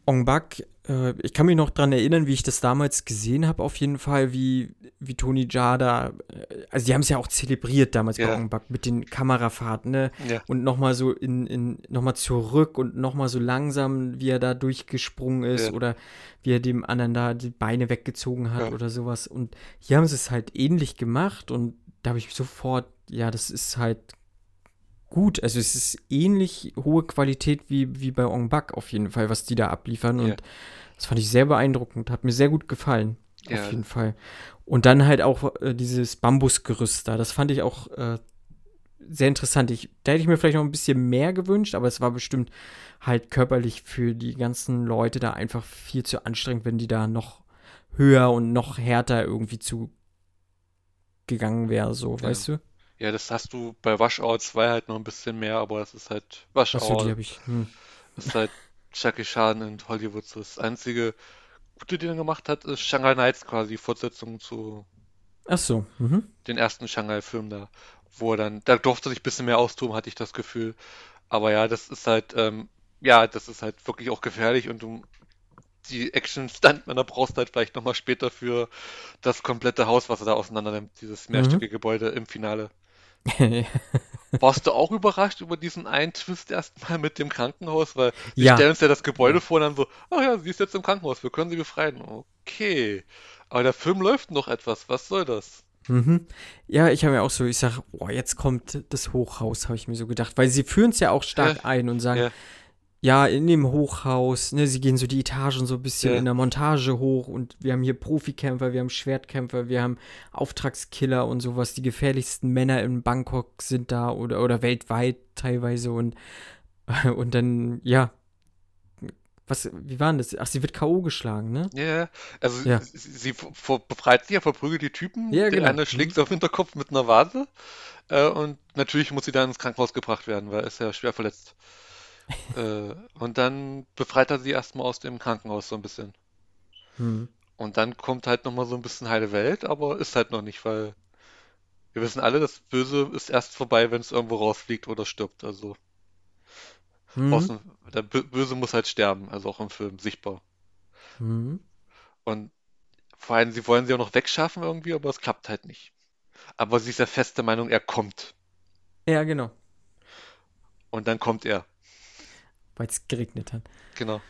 Ong Bak, äh, ich kann mich noch dran erinnern, wie ich das damals gesehen habe, auf jeden Fall, wie, wie Tony Jada, äh, also die haben es ja auch zelebriert damals bei Ja. Ong Bak mit den Kamerafahrten, ne? Ja. Und nochmal so in, in nochmal zurück und nochmal so langsam, wie er da durchgesprungen ist Ja. oder wie er dem anderen da die Beine weggezogen hat Ja. oder sowas. Und hier haben sie es halt ähnlich gemacht und da habe ich sofort, ja, das ist halt gut. Also es ist ähnlich hohe Qualität wie, wie bei Ong Bak auf jeden Fall, was die da abliefern. Und Ja. das fand ich sehr beeindruckend, hat mir sehr gut gefallen. Ja. Auf jeden Fall. Und dann halt auch äh, dieses Bambusgerüst da, das fand ich auch äh, sehr interessant. Ich, da hätte ich mir vielleicht noch ein bisschen mehr gewünscht, aber es war bestimmt halt körperlich für die ganzen Leute da einfach viel zu anstrengend, wenn die da noch höher und noch härter irgendwie zu gegangen wäre, so, Ja. weißt du? Ja, das hast du bei Washout 2 halt noch ein bisschen mehr, aber das ist halt Achso, Washout. die habe ich. Hm. Das ist halt Jackie Chan in Hollywood. So das einzige Gute, den er gemacht hat, ist Shanghai Nights quasi, Fortsetzung zu Ach so. Mhm. den ersten Shanghai-Film da, wo er dann, da durfte sich ein bisschen mehr austoben, hatte ich das Gefühl. Aber ja, das ist halt, ähm, ja, das ist halt wirklich auch gefährlich und du, die Action-Stuntmänner brauchst du halt vielleicht nochmal später für das komplette Haus, was er da auseinander nimmt, dieses mehrstöckige Gebäude im Finale. Warst du auch überrascht über diesen einen Twist erstmal mit dem Krankenhaus? Weil sie Ja. stellen uns ja das Gebäude vor und dann so, ach ja, sie ist jetzt im Krankenhaus, wir können sie befreien. Okay. Aber der Film läuft noch etwas, was soll das? Mhm. Ja, ich habe mir auch so, ich sage, boah, jetzt kommt das Hochhaus, habe ich mir so gedacht, weil sie führen es ja auch stark Ja. ein und sagen, Ja. Ja, in dem Hochhaus, ne, sie gehen so die Etagen so ein bisschen Ja. in der Montage hoch und wir haben hier Profikämpfer, wir haben Schwertkämpfer, wir haben Auftragskiller und sowas, die gefährlichsten Männer in Bangkok sind da oder, oder weltweit teilweise und, und dann, ja, was, wie war denn das? Ach, sie wird K.O. geschlagen, ne? Ja, ja. also Ja. sie, befreit sich ja, verprügelt die Typen. Ja, Der genau. eine schlägt sie auf den Hinterkopf mit einer Vase. Äh, und natürlich muss sie dann ins Krankenhaus gebracht werden, weil er ist ja schwer verletzt. äh, und dann befreit er sie erstmal aus dem Krankenhaus so ein bisschen. Hm. Und dann kommt halt nochmal so ein bisschen heile Welt, aber ist halt noch nicht, weil wir wissen alle, das Böse ist erst vorbei, wenn es irgendwo rausfliegt oder stirbt. Also außen, der Bö- Böse muss halt sterben, also auch im Film sichtbar. Mhm. Und vor allem, sie wollen sie auch noch wegschaffen irgendwie, aber es klappt halt nicht. Aber sie ist ja feste Meinung, er kommt. Ja, genau, Und dann kommt er. Weil es geregnet hat. Genau.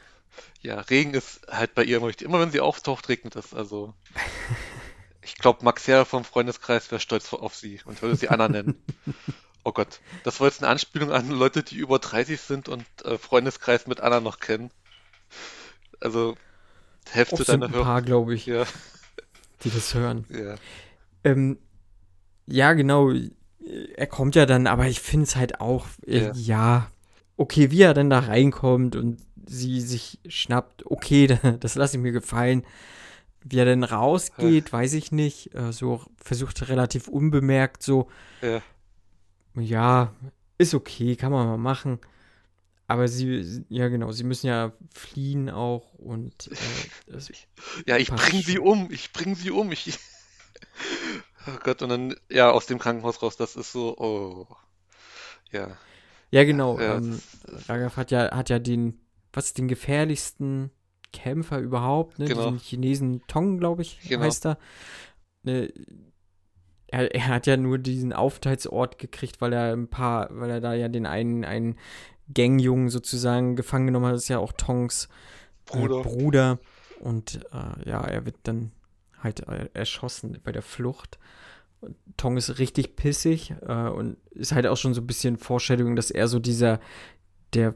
Ja, Regen ist halt bei ihr immer wichtig. Immer wenn sie auftaucht, regnet es. Also, ich glaube, Max Herr vom Freundeskreis wäre stolz auf sie und würde sie Anna nennen. Oh Gott, das war jetzt eine Anspielung an Leute, die über 30 sind und äh, Freundeskreis mit Anna noch kennen. Also, Hälfte deiner ein Hörer. paar, glaube ich, Ja, die das hören. ja. Ähm, ja, genau. Er kommt ja dann, aber ich finde es halt auch, äh, Ja. ja, okay, wie er dann da reinkommt und sie sich schnappt, okay, das lasse ich mir gefallen. Wie er dann rausgeht, weiß ich nicht. Äh, so versucht relativ unbemerkt, so, Ja. ja, ist okay, kann man mal machen. Aber sie, ja genau, sie müssen ja fliehen auch und äh, Ja, ich bring sie um, ich bring sie um, ich. Oh Gott, und dann, ja, aus dem Krankenhaus raus, das ist so, oh. Ja, ja genau, ja, ähm, Raghav hat ja, hat ja den, was, den gefährlichsten Kämpfer überhaupt, ne? Genau. Diesen Chinesen Tong, glaube ich, Genau. heißt er. Ne, er. Er hat ja nur diesen Aufenthaltsort gekriegt, weil er ein paar, weil er da ja den einen, einen Gangjungen sozusagen gefangen genommen hat. Das ist ja auch Tongs äh, Bruder. Bruder. Und äh, ja, er wird dann halt äh, erschossen bei der Flucht. Tong ist richtig pissig äh, und ist halt auch schon so ein bisschen Vorstellung, dass er so dieser, der,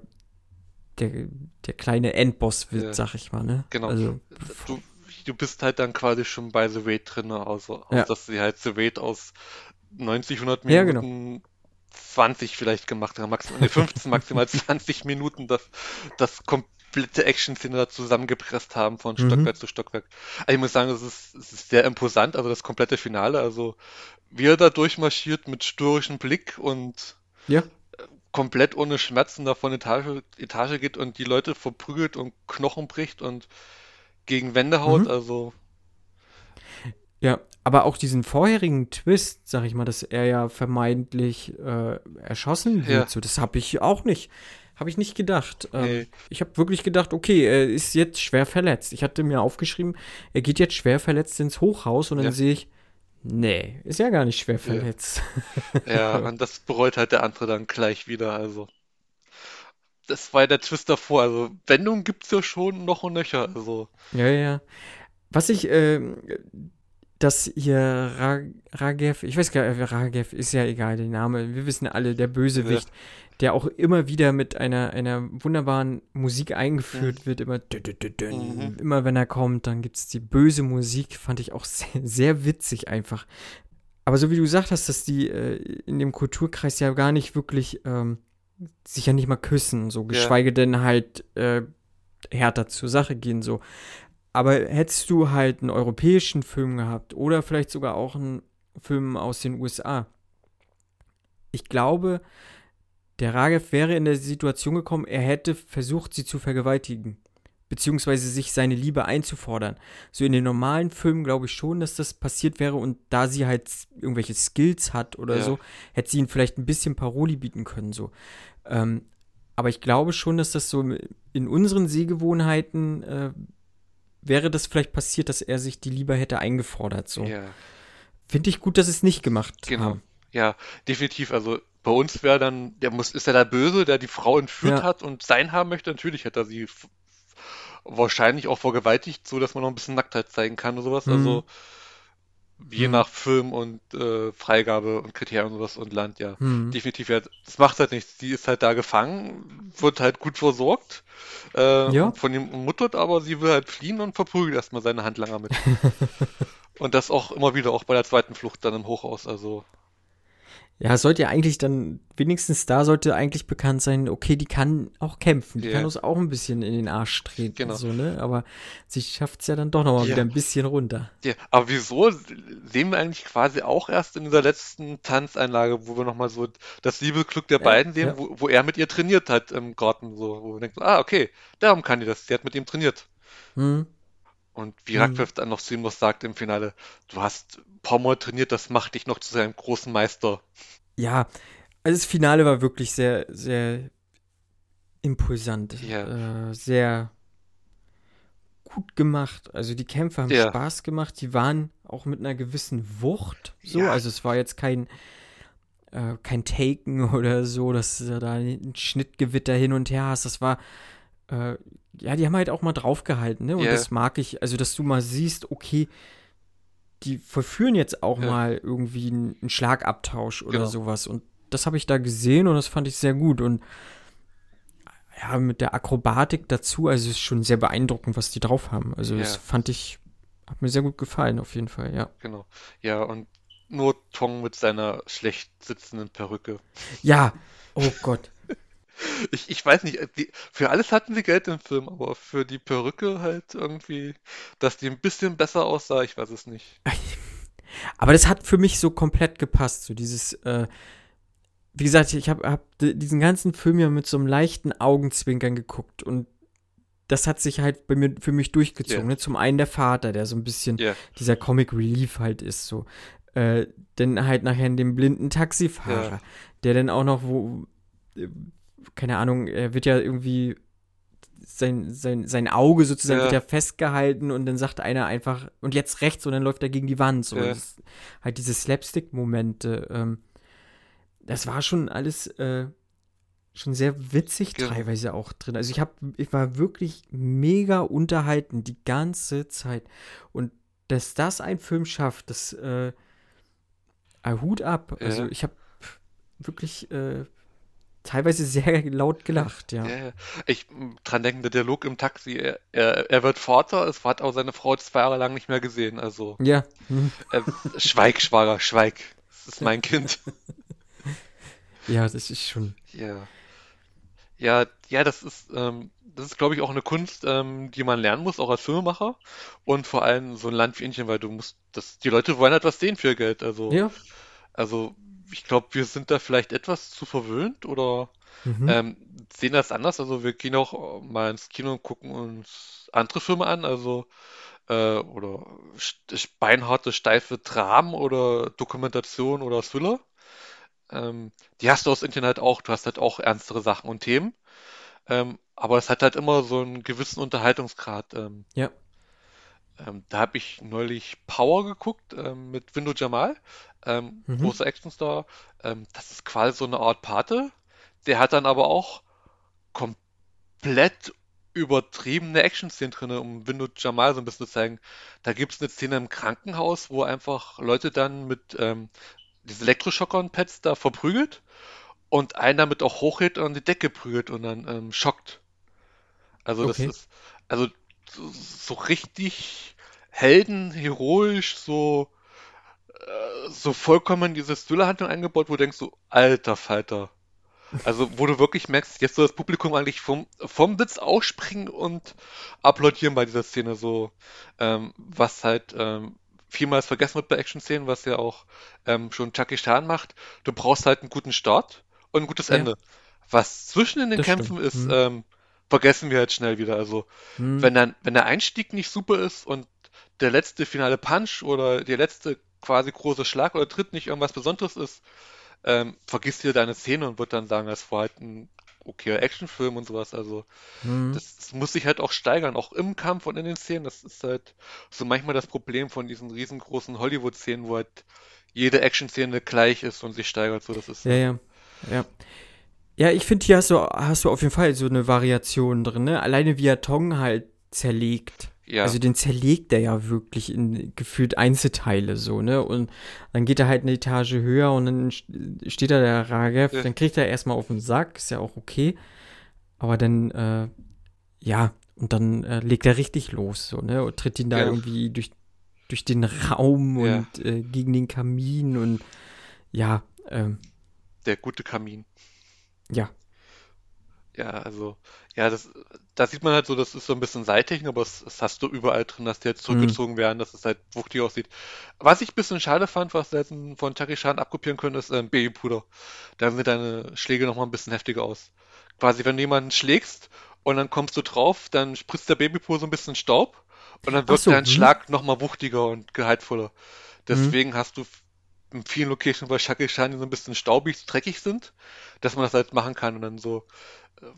der, der kleine Endboss wird, Ja. sag ich mal, ne? Genau. Also, Du, du bist halt dann quasi schon bei The Raid drin, also, Ja. dass sie halt The Raid aus 90, 100 Ja, genau. Minuten 20 vielleicht gemacht haben, maximal, nee, 15, maximal 20 Minuten, das, das komplette Action-Szene da zusammengepresst haben von Mhm. Stockwerk zu Stockwerk. Also ich muss sagen, es ist, es ist sehr imposant, also das komplette Finale, also wie er da durchmarschiert mit störrischem Blick und ja, komplett ohne Schmerzen da von Etage, Etage geht und die Leute verprügelt und Knochen bricht und gegen Wände haut, Mhm. also ja. Aber auch diesen vorherigen Twist, sag ich mal, dass er ja vermeintlich äh, erschossen wird, Ja. so, das habe ich auch nicht. Habe ich nicht gedacht. Ähm, Nee. Ich habe wirklich gedacht, okay, er ist jetzt schwer verletzt. Ich hatte mir aufgeschrieben, er geht jetzt schwer verletzt ins Hochhaus und dann Ja. sehe ich, nee, ist ja gar nicht schwer verletzt. Ja, und das bereut halt der andere dann gleich wieder, also. Das war ja der Twist davor, also Wendung gibt's ja schon noch und nöcher, also. Ja, ja. Was ich, ähm, dass hier Ra Ragev, ich weiß gar nicht, Ragev ist ja egal, der Name, wir wissen alle, der Bösewicht, der auch immer wieder mit einer, einer wunderbaren Musik eingeführt wird, immer, dü -dü -dü. Mhm. immer wenn er kommt, dann gibt es die böse Musik, fand ich auch sehr, sehr witzig einfach. Aber so wie du gesagt hast, dass die äh, in dem Kulturkreis ja gar nicht wirklich ähm, sich ja nicht mal küssen, so geschweige denn halt äh, härter zur Sache gehen, so. Aber hättest du halt einen europäischen Film gehabt oder vielleicht sogar auch einen Film aus den USA, ich glaube, der Ragev wäre in der Situation gekommen, er hätte versucht, sie zu vergewaltigen. Beziehungsweise sich seine Liebe einzufordern. So in den normalen Filmen glaube ich schon, dass das passiert wäre und da sie halt irgendwelche Skills hat oder Ja. so, hätte sie ihn vielleicht ein bisschen Paroli bieten können. So. Ähm, aber ich glaube schon, dass das so in unseren Sehgewohnheiten äh, wäre das vielleicht passiert, dass er sich die Liebe hätte eingefordert. So. Ja, Finde ich gut, dass es nicht gemacht genau. haben. Ja, definitiv. Also bei uns wäre dann, der muss, ist er der Böse, der die Frau entführt Ja. hat und sein haben möchte. Natürlich hätte er sie wahrscheinlich auch vergewaltigt, so dass man noch ein bisschen Nacktheit zeigen kann oder sowas. Mhm. Also je Mhm. nach Film und äh, Freigabe und Kriterien und sowas und Land, ja. Mhm. Definitiv, ja. Das macht halt nichts. Die ist halt da gefangen, wird halt gut versorgt äh, Ja. von ihm ummuttert, aber sie will halt fliehen und verprügelt erstmal seine Handlanger mit. und das auch immer wieder, auch bei der zweiten Flucht dann im Hochhaus. Also, Ja, sollte ja eigentlich dann, wenigstens da sollte eigentlich bekannt sein, okay, die kann auch kämpfen, die Ja. kann uns auch ein bisschen in den Arsch treten, Genau. so, ne? Aber sie schafft es ja dann doch nochmal Ja. wieder ein bisschen runter. ja. Aber wieso sehen wir eigentlich quasi auch erst in dieser letzten Tanzeinlage, wo wir nochmal so das Liebesglück der Ja, beiden sehen, wo, wo er mit ihr trainiert hat im Garten, so, wo wir denken, ah, okay, darum kann die das. Sie hat mit ihm trainiert. Hm? Und wie Mhm. Radcliffe dann noch zu ihm sagt im Finale, du hast ein paar Mal trainiert, das macht dich noch zu seinem großen Meister. Ja, also das Finale war wirklich sehr, sehr impulsant, Ja. äh, sehr gut gemacht. Also die Kämpfe haben Ja. Spaß gemacht, die waren auch mit einer gewissen Wucht so. Ja. Also es war jetzt kein, äh, kein Taken oder so, dass du da ein Schnittgewitter hin und her hast. Das war, äh, ja, die haben halt auch mal draufgehalten, ne? Und Ja. das mag ich, also dass du mal siehst, okay, die verführen jetzt auch Ja. mal irgendwie einen, einen Schlagabtausch oder Genau. sowas. Und das habe ich da gesehen und das fand ich sehr gut. Und ja, mit der Akrobatik dazu, also es ist schon sehr beeindruckend, was die drauf haben. Also das Ja. fand ich, hat mir sehr gut gefallen, auf jeden Fall, ja. Genau. Ja, und nur Tong mit seiner schlecht sitzenden Perücke. Ja, oh Gott. Ich, ich weiß nicht, die, für alles hatten sie Geld im Film, aber für die Perücke halt irgendwie, dass die ein bisschen besser aussah, ich weiß es nicht. Aber das hat für mich so komplett gepasst, so dieses, äh, wie gesagt, ich habe hab diesen ganzen Film ja mit so einem leichten Augenzwinkern geguckt und das hat sich halt bei mir für mich durchgezogen. Ja. Ne? Zum einen der Vater, der so ein bisschen Ja, dieser Comic Relief halt ist so. Äh, dann halt nachher den blinden Taxifahrer, Ja. der dann auch noch, wo, äh, keine Ahnung, er wird ja irgendwie sein, sein, sein Auge sozusagen Ja. wird ja festgehalten und dann sagt einer einfach, und jetzt rechts und dann läuft er gegen die Wand. So. Ja. Halt diese Slapstick-Momente, ähm, das war schon alles äh, schon sehr witzig Genau. teilweise auch drin. Also ich habe, ich war wirklich mega unterhalten die ganze Zeit. Und dass das ein Film schafft, das äh, Hut ab. Also Ja. ich habe wirklich äh, teilweise sehr laut gelacht, ja. ja, ja. Ich dran denken, der Dialog im Taxi, er, er, er wird Vater, es hat auch seine Frau zwei Jahre lang nicht mehr gesehen, also Ja. Hm. äh, schweig, Schwager, schweig, das ist mein Kind. Ja, das ist schon. Ja. Ja, ja, das ist, ähm, das ist, glaube ich, auch eine Kunst, ähm, die man lernen muss, auch als Filmemacher. Und vor allem so ein Land wie Indien, weil du musst, das, die Leute wollen halt was sehen für ihr Geld. Also, Ja. also ich glaube, wir sind da vielleicht etwas zu verwöhnt oder Mhm. ähm, sehen das anders. Also wir gehen auch mal ins Kino und gucken uns andere Filme an, also äh, oder beinharte, steife Dramen oder Dokumentation oder Thriller. Ähm, die hast du aus Internet auch. Du hast halt auch ernstere Sachen und Themen. Ähm, aber es hat halt immer so einen gewissen Unterhaltungsgrad. Ähm, Ja. Ähm, da habe ich neulich Power geguckt ähm, mit Window Jamal, ähm, Mhm. großer Actionstar. Ähm, das ist quasi so eine Art Pate. Der hat dann aber auch komplett übertriebene Action-Szenen drin, um Window Jamal so ein bisschen zu zeigen. Da gibt es eine Szene im Krankenhaus, wo einfach Leute dann mit ähm, diese Elektroschocker-Pads da verprügelt und einen damit auch hochhält und an die Decke prügelt und dann ähm, schockt. Also das Okay. ist, also so, so richtig Helden, heroisch, so, äh, so vollkommen diese Thriller-Handlung eingebaut, wo du denkst so, alter Falter. Also, wo du wirklich merkst, jetzt soll das Publikum eigentlich vom, vom Sitz ausspringen und applaudieren bei dieser Szene, so, ähm, was halt ähm, vielmals vergessen wird bei Action-Szenen, was ja auch ähm, schon Jackie Chan macht. Du brauchst halt einen guten Start und ein gutes Ja. Ende. Was zwischen in den Das Kämpfen stimmt. ist, Mhm. ähm, vergessen wir halt schnell wieder. Also, Hm. wenn dann, wenn der Einstieg nicht super ist und der letzte finale Punch oder der letzte quasi große Schlag oder Tritt nicht irgendwas Besonderes ist, ähm, vergisst dir deine Szene und wird dann sagen, es war halt ein okayer Actionfilm und sowas. Also, Hm. das, das muss sich halt auch steigern, auch im Kampf und in den Szenen. Das ist halt so manchmal das Problem von diesen riesengroßen Hollywood-Szenen, wo halt jede Action-Szene gleich ist und sich steigert. So, das ist Ja, ja. Ja. Ja, ich finde, hier hast du, hast du auf jeden Fall so eine Variation drin, ne? Alleine wie er Tong halt zerlegt. ja, Also den zerlegt er ja wirklich in gefühlt Einzelteile so, ne? Und dann geht er halt eine Etage höher und dann st- steht da der Ragev, Ja. dann kriegt er erstmal auf den Sack, ist ja auch okay. Aber dann, äh, ja, und dann äh, legt er richtig los, so, ne? Und tritt ihn da Ja. irgendwie durch, durch den Raum und äh, gegen den Kamin und ja, ähm, der gute Kamin. Ja. Ja, also, ja, das, da sieht man halt so, das ist so ein bisschen Seitechnik, aber das, das hast du überall drin, dass die jetzt zurückgezogen werden, dass es halt wuchtig aussieht. Was ich ein bisschen schade fand, was sie jetzt von Chucky Chan abkopieren können, ist ähm, Babypuder. Da sehen deine Schläge nochmal ein bisschen heftiger aus. Quasi, wenn du jemanden schlägst und dann kommst du drauf, dann spritzt der Babypuder so ein bisschen Staub und dann wirkt so, dein hm. Schlag nochmal wuchtiger und gehaltvoller. Deswegen hast du in vielen Locations bei die so ein bisschen staubig, dreckig sind, dass man das halt machen kann und dann so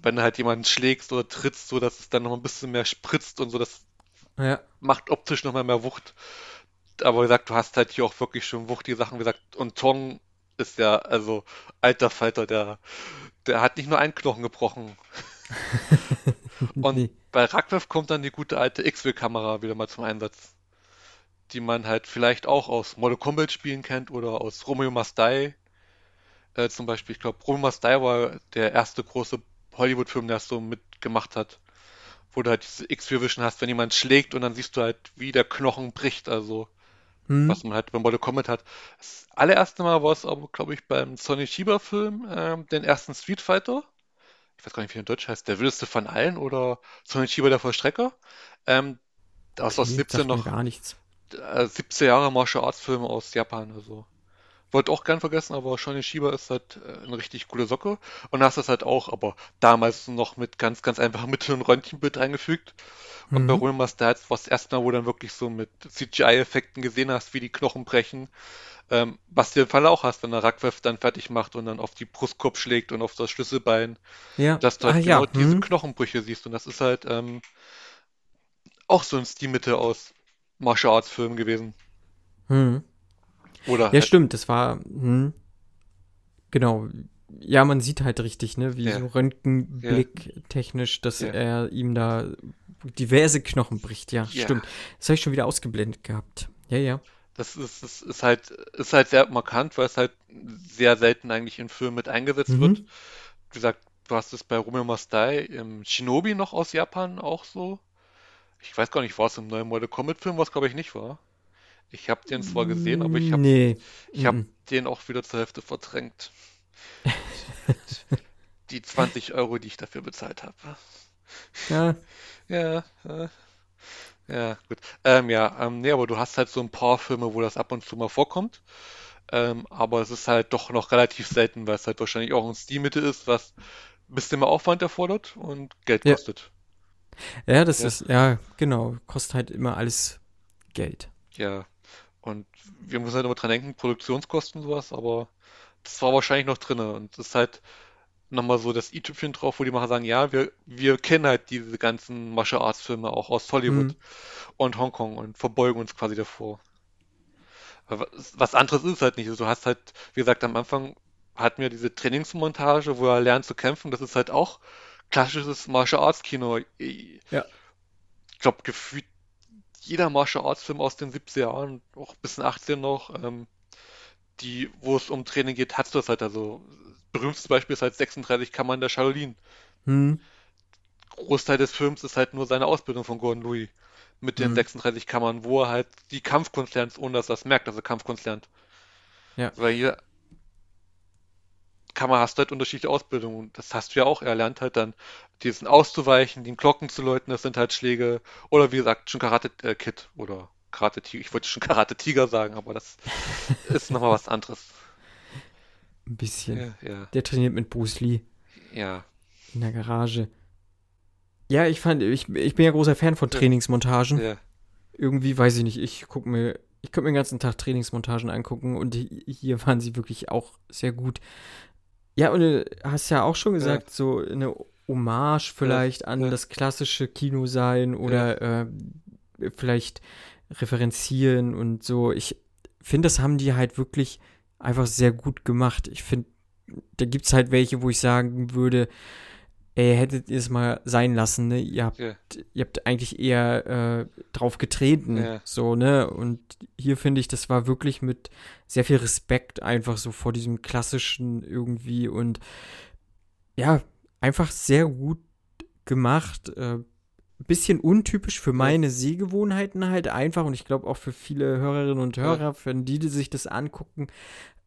wenn du halt jemanden schlägst oder trittst, so dass es dann noch ein bisschen mehr spritzt und so, das Ja. macht optisch noch mal mehr Wucht. Aber wie gesagt, du hast halt hier auch wirklich schon wuchtige Sachen, wie gesagt, und Tong ist ja, also, alter Falter, der, der hat nicht nur einen Knochen gebrochen. Und Nee. bei Ragwev kommt dann die gute alte X-Ray-Kamera wieder mal zum Einsatz, die man halt vielleicht auch aus Mortal Kombat Spielen kennt oder aus Romeo Must Die äh, zum Beispiel. Ich glaube, Romeo Must Die war der erste große Hollywood-Film, der es so mitgemacht hat, wo du halt diese X-Ray-Vision hast, wenn jemand schlägt und dann siehst du halt, wie der Knochen bricht, also Hm. was man halt beim Mortal Kombat hat. Das allererste Mal war es aber, glaube ich, beim Sonny Chiba-Film, ähm, den ersten Street Fighter. Ich weiß gar nicht, wie er in Deutsch heißt. Der wildeste von allen oder Sonny Chiba der Vollstrecker. Ähm, aus, aus Nee, 17 sagt mir noch gar nichts. Äh, 17 Jahre Martial Arts Filme aus Japan, also. Wollte auch gern vergessen, aber Shonen Shiba ist halt äh, eine richtig coole Socke. Und hast das halt auch, aber damals noch mit ganz, ganz einfachen Mitteln und Röntgenbild eingefügt. Und bei Mhm. Roman Master war es das erste Mal, wo dann wirklich so mit CGI-Effekten gesehen hast, wie die Knochen brechen. Ähm, was du im Fall auch hast, wenn der Ragwev dann fertig macht und dann auf die Brustkorb schlägt und auf das Schlüsselbein, Ja. dass du halt ja. genau diese hm. Knochenbrüche siehst. Und das ist halt ähm, auch so ein Stilmittel aus Martial Arts Filmen gewesen. Hm. Oder Ja, halt stimmt, das war, hm, genau. Ja, man sieht halt richtig, ne, wie Ja. so Röntgenblick technisch, dass Ja. er ihm da diverse Knochen bricht. Ja, stimmt. Das habe ich schon wieder ausgeblendet gehabt. Ja, ja. Das ist, ist, ist halt, ist halt sehr markant, weil es halt sehr selten eigentlich in Filmen mit eingesetzt Mhm. wird. Wie gesagt, du hast es bei Romeo Must Die im Shinobi noch aus Japan auch so. Ich weiß gar nicht, war es im neuen Mortal Kombat Film, was glaube ich nicht war. Ich habe den zwar gesehen, aber ich habe Nee. ich hab mhm. den auch wieder zur Hälfte verdrängt. Die 20 Euro, die ich dafür bezahlt habe. Ja, Ja, ja, ja, gut. Ähm, ja, ähm, nee, aber du hast halt so ein paar Filme, wo das ab und zu mal vorkommt. Ähm, aber es ist halt doch noch relativ selten, weil es halt wahrscheinlich auch ein Stilmittel ist, was ein bisschen mehr Aufwand erfordert und Geld Ja. kostet. Ja, das Ja. ist, ja, genau. Kostet halt immer alles Geld. Ja, und wir müssen halt immer dran denken, Produktionskosten und sowas, aber das war wahrscheinlich noch drinne und das ist halt nochmal so das i-Tüpfchen drauf, wo die Macher sagen, ja, wir, wir kennen halt diese ganzen Martial Arts Filme auch aus Hollywood Mhm. und Hongkong und verbeugen uns quasi davor. Was anderes ist es halt nicht. Also du hast halt, wie gesagt, am Anfang hatten wir diese Trainingsmontage, wo er lernt zu kämpfen. Das ist halt auch klassisches Martial Arts Kino. Ich Ja. glaube, gefühlt jeder Martial Arts Film aus den 70er Jahren, auch bis in 18 noch, ähm, die, wo es um Training geht, hast du das halt. Also, berühmtes Beispiel ist halt 36 Kammern der Shaolin. Hm. Großteil des Films ist halt nur seine Ausbildung von Gordon Louis mit den Mhm. 36 Kammern, wo er halt die Kampfkunst lernt, ohne dass er es merkt, dass er Kampfkunst lernt. Ja. Weil jede Kammer hast du halt unterschiedliche Ausbildungen und das hast du ja auch. Er lernt halt dann diesen auszuweichen, den Glocken zu läuten, das sind halt Schläge oder wie gesagt schon Karate äh, Kid oder Karate Tiger. Ich wollte schon Karate Tiger sagen, aber das ist nochmal was anderes. Ein bisschen. Ja, ja, Der trainiert mit Bruce Lee ja. in der Garage. Ja, ich fand, ich, ich bin ja großer Fan von. Trainingsmontagen. ja. Irgendwie weiß ich nicht, ich guck mir, ich könnte mir den ganzen Tag Trainingsmontagen angucken und hi- hier waren sie wirklich auch sehr gut. Ja, und du hast ja auch schon gesagt, so eine Hommage vielleicht an ja. das klassische Kino sein oder äh, vielleicht referenzieren und so. Ich finde, das haben die halt wirklich einfach sehr gut gemacht. Ich finde, da gibt es halt welche, wo ich sagen würde, ey, hättet ihr es mal sein lassen, ne? Ihr habt, Ja. ihr habt eigentlich eher äh, drauf getreten, Ja. so, ne? Und hier finde ich, das war wirklich mit sehr viel Respekt einfach so vor diesem klassischen irgendwie und ja, einfach sehr gut gemacht. Äh, bisschen untypisch für meine Sehgewohnheiten halt einfach und ich glaube auch für viele Hörerinnen und Hörer, wenn die, die sich das angucken,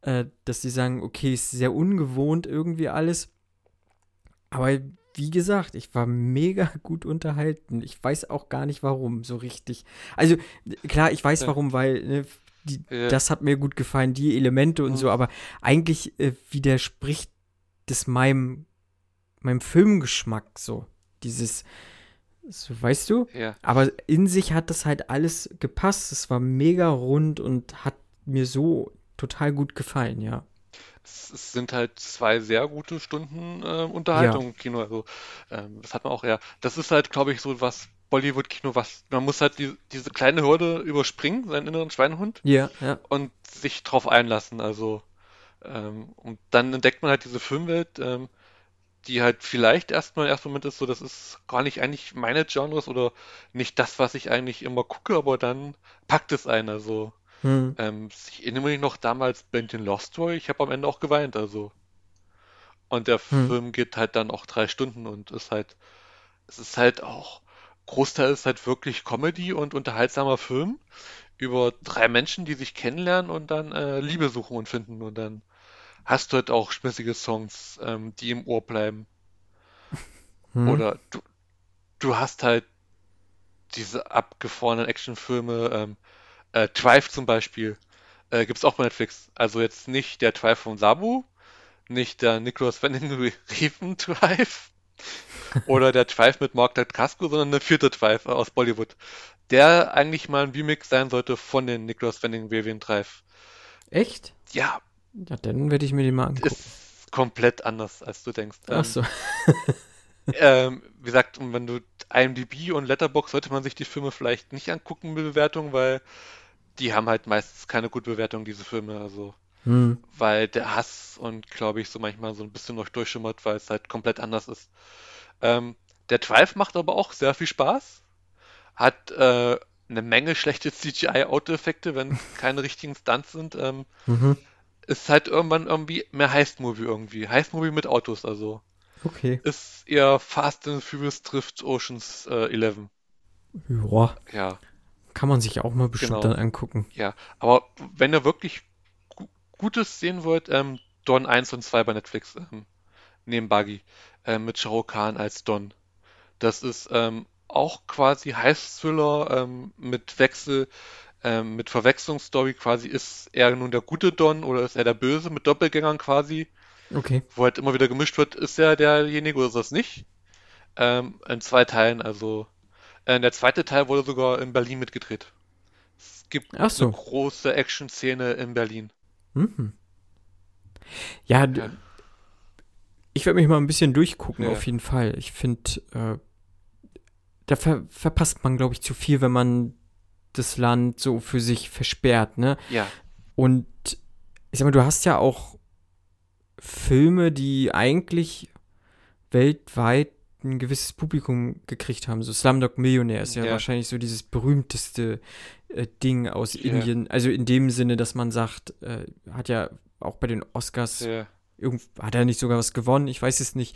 äh, dass sie sagen, okay, ist sehr ungewohnt irgendwie alles. Aber wie gesagt, ich war mega gut unterhalten. Ich weiß auch gar nicht warum, so richtig. Also, klar, ich weiß Ja. warum, weil ne, die, Ja. das hat mir gut gefallen, die Elemente und Mhm. so, aber eigentlich äh, widerspricht das meinem, meinem Filmgeschmack so. Dieses, so, weißt du? ja. Aber in sich hat das halt alles gepasst. Es war mega rund und hat mir so total gut gefallen, ja. Es, sind halt zwei sehr gute Stunden äh, Unterhaltung im Kino. Also, ähm, das hat man auch eher. Das ist halt, glaube ich, so was Bollywood-Kino, was man muss halt die, diese kleine Hürde überspringen, seinen inneren Schweinehund, Ja, ja. und sich drauf einlassen. Also, ähm, und dann entdeckt man halt diese Filmwelt, ähm, die halt vielleicht erstmal im ersten Moment ist so, das ist gar nicht eigentlich meine Genres oder nicht das, was ich eigentlich immer gucke, aber dann packt es einen. Also, Hm. ähm, ich erinnere mich noch damals bei den Lost Story, ich habe am Ende auch geweint, also. Und der Hm. Film geht halt dann auch drei Stunden und ist halt, es ist halt auch, Großteil ist halt wirklich Comedy und unterhaltsamer Film über drei Menschen, die sich kennenlernen und dann äh, Liebe suchen und finden und dann hast du halt auch schmissige Songs, ähm, die im Ohr bleiben. Hm. Oder du, du hast halt diese abgefahrenen Actionfilme, ähm, äh, Drive zum Beispiel, äh, gibt's auch bei Netflix. Also jetzt nicht der Drive von Sabu, nicht der Nicholas Winding Refn Drive oder der Drive mit Mark Casco, sondern der vierte Drive aus Bollywood, der eigentlich mal ein Remix sein sollte von den Nicholas Winding Refn Drive. Echt? Ja, Ja, dann werde ich mir den mal angucken. ist komplett anders, als du denkst. Ach Ähm, so. Ähm, wie gesagt, und wenn du IMDb und Letterboxd sollte man sich die Filme vielleicht nicht angucken mit Bewertung, weil die haben halt meistens keine gute Bewertung, diese Filme. Also, Hm. weil der Hass und glaube ich so manchmal so ein bisschen noch durchschimmert, weil es halt komplett anders ist. Ähm, der Drive macht aber auch sehr viel Spaß. Hat äh, eine Menge schlechte CGI-Auto-Effekte, wenn keine richtigen Stunts sind. Ähm, Mhm. ist halt irgendwann irgendwie mehr Heist-Movie irgendwie. Heist-Movie mit Autos, also Okay. ist eher Fast and Furious trifft Oceans äh, 11. Ja, Ja, kann man sich auch mal bestimmt Genau. dann angucken. ja. Aber wenn ihr wirklich gu Gutes sehen wollt, ähm, Don 1 und 2 bei Netflix, ähm, neben Buggy, äh, mit Shah Rukh Khan als Don. Das ist ähm, auch quasi Heist-Thriller ähm, mit Wechsel, ähm, mit Verwechslungsstory quasi. Ist er nun der gute Don oder ist er der Böse mit Doppelgängern quasi? Okay. wo halt immer wieder gemischt wird, ist er derjenige oder ist das nicht? Ähm, in zwei Teilen, also äh, der zweite Teil wurde sogar in Berlin mitgedreht. Es gibt so. eine große Action-Szene in Berlin. Mhm. Ja, Ja. ich werde mich mal ein bisschen durchgucken, Ja. auf jeden Fall. Ich finde, äh, da ver verpasst man, glaube ich, zu viel, wenn man das Land so für sich versperrt, ne? Ja, Und ich sag mal, du hast ja auch Filme, die eigentlich weltweit ein gewisses Publikum gekriegt haben. So Slumdog Millionaire ist ja, Ja. wahrscheinlich so dieses berühmteste äh, Ding aus Ja. Indien. Also in dem Sinne, dass man sagt, äh, hat ja auch bei den Oscars ja, irgend, hat er nicht sogar was gewonnen? Ich weiß es nicht.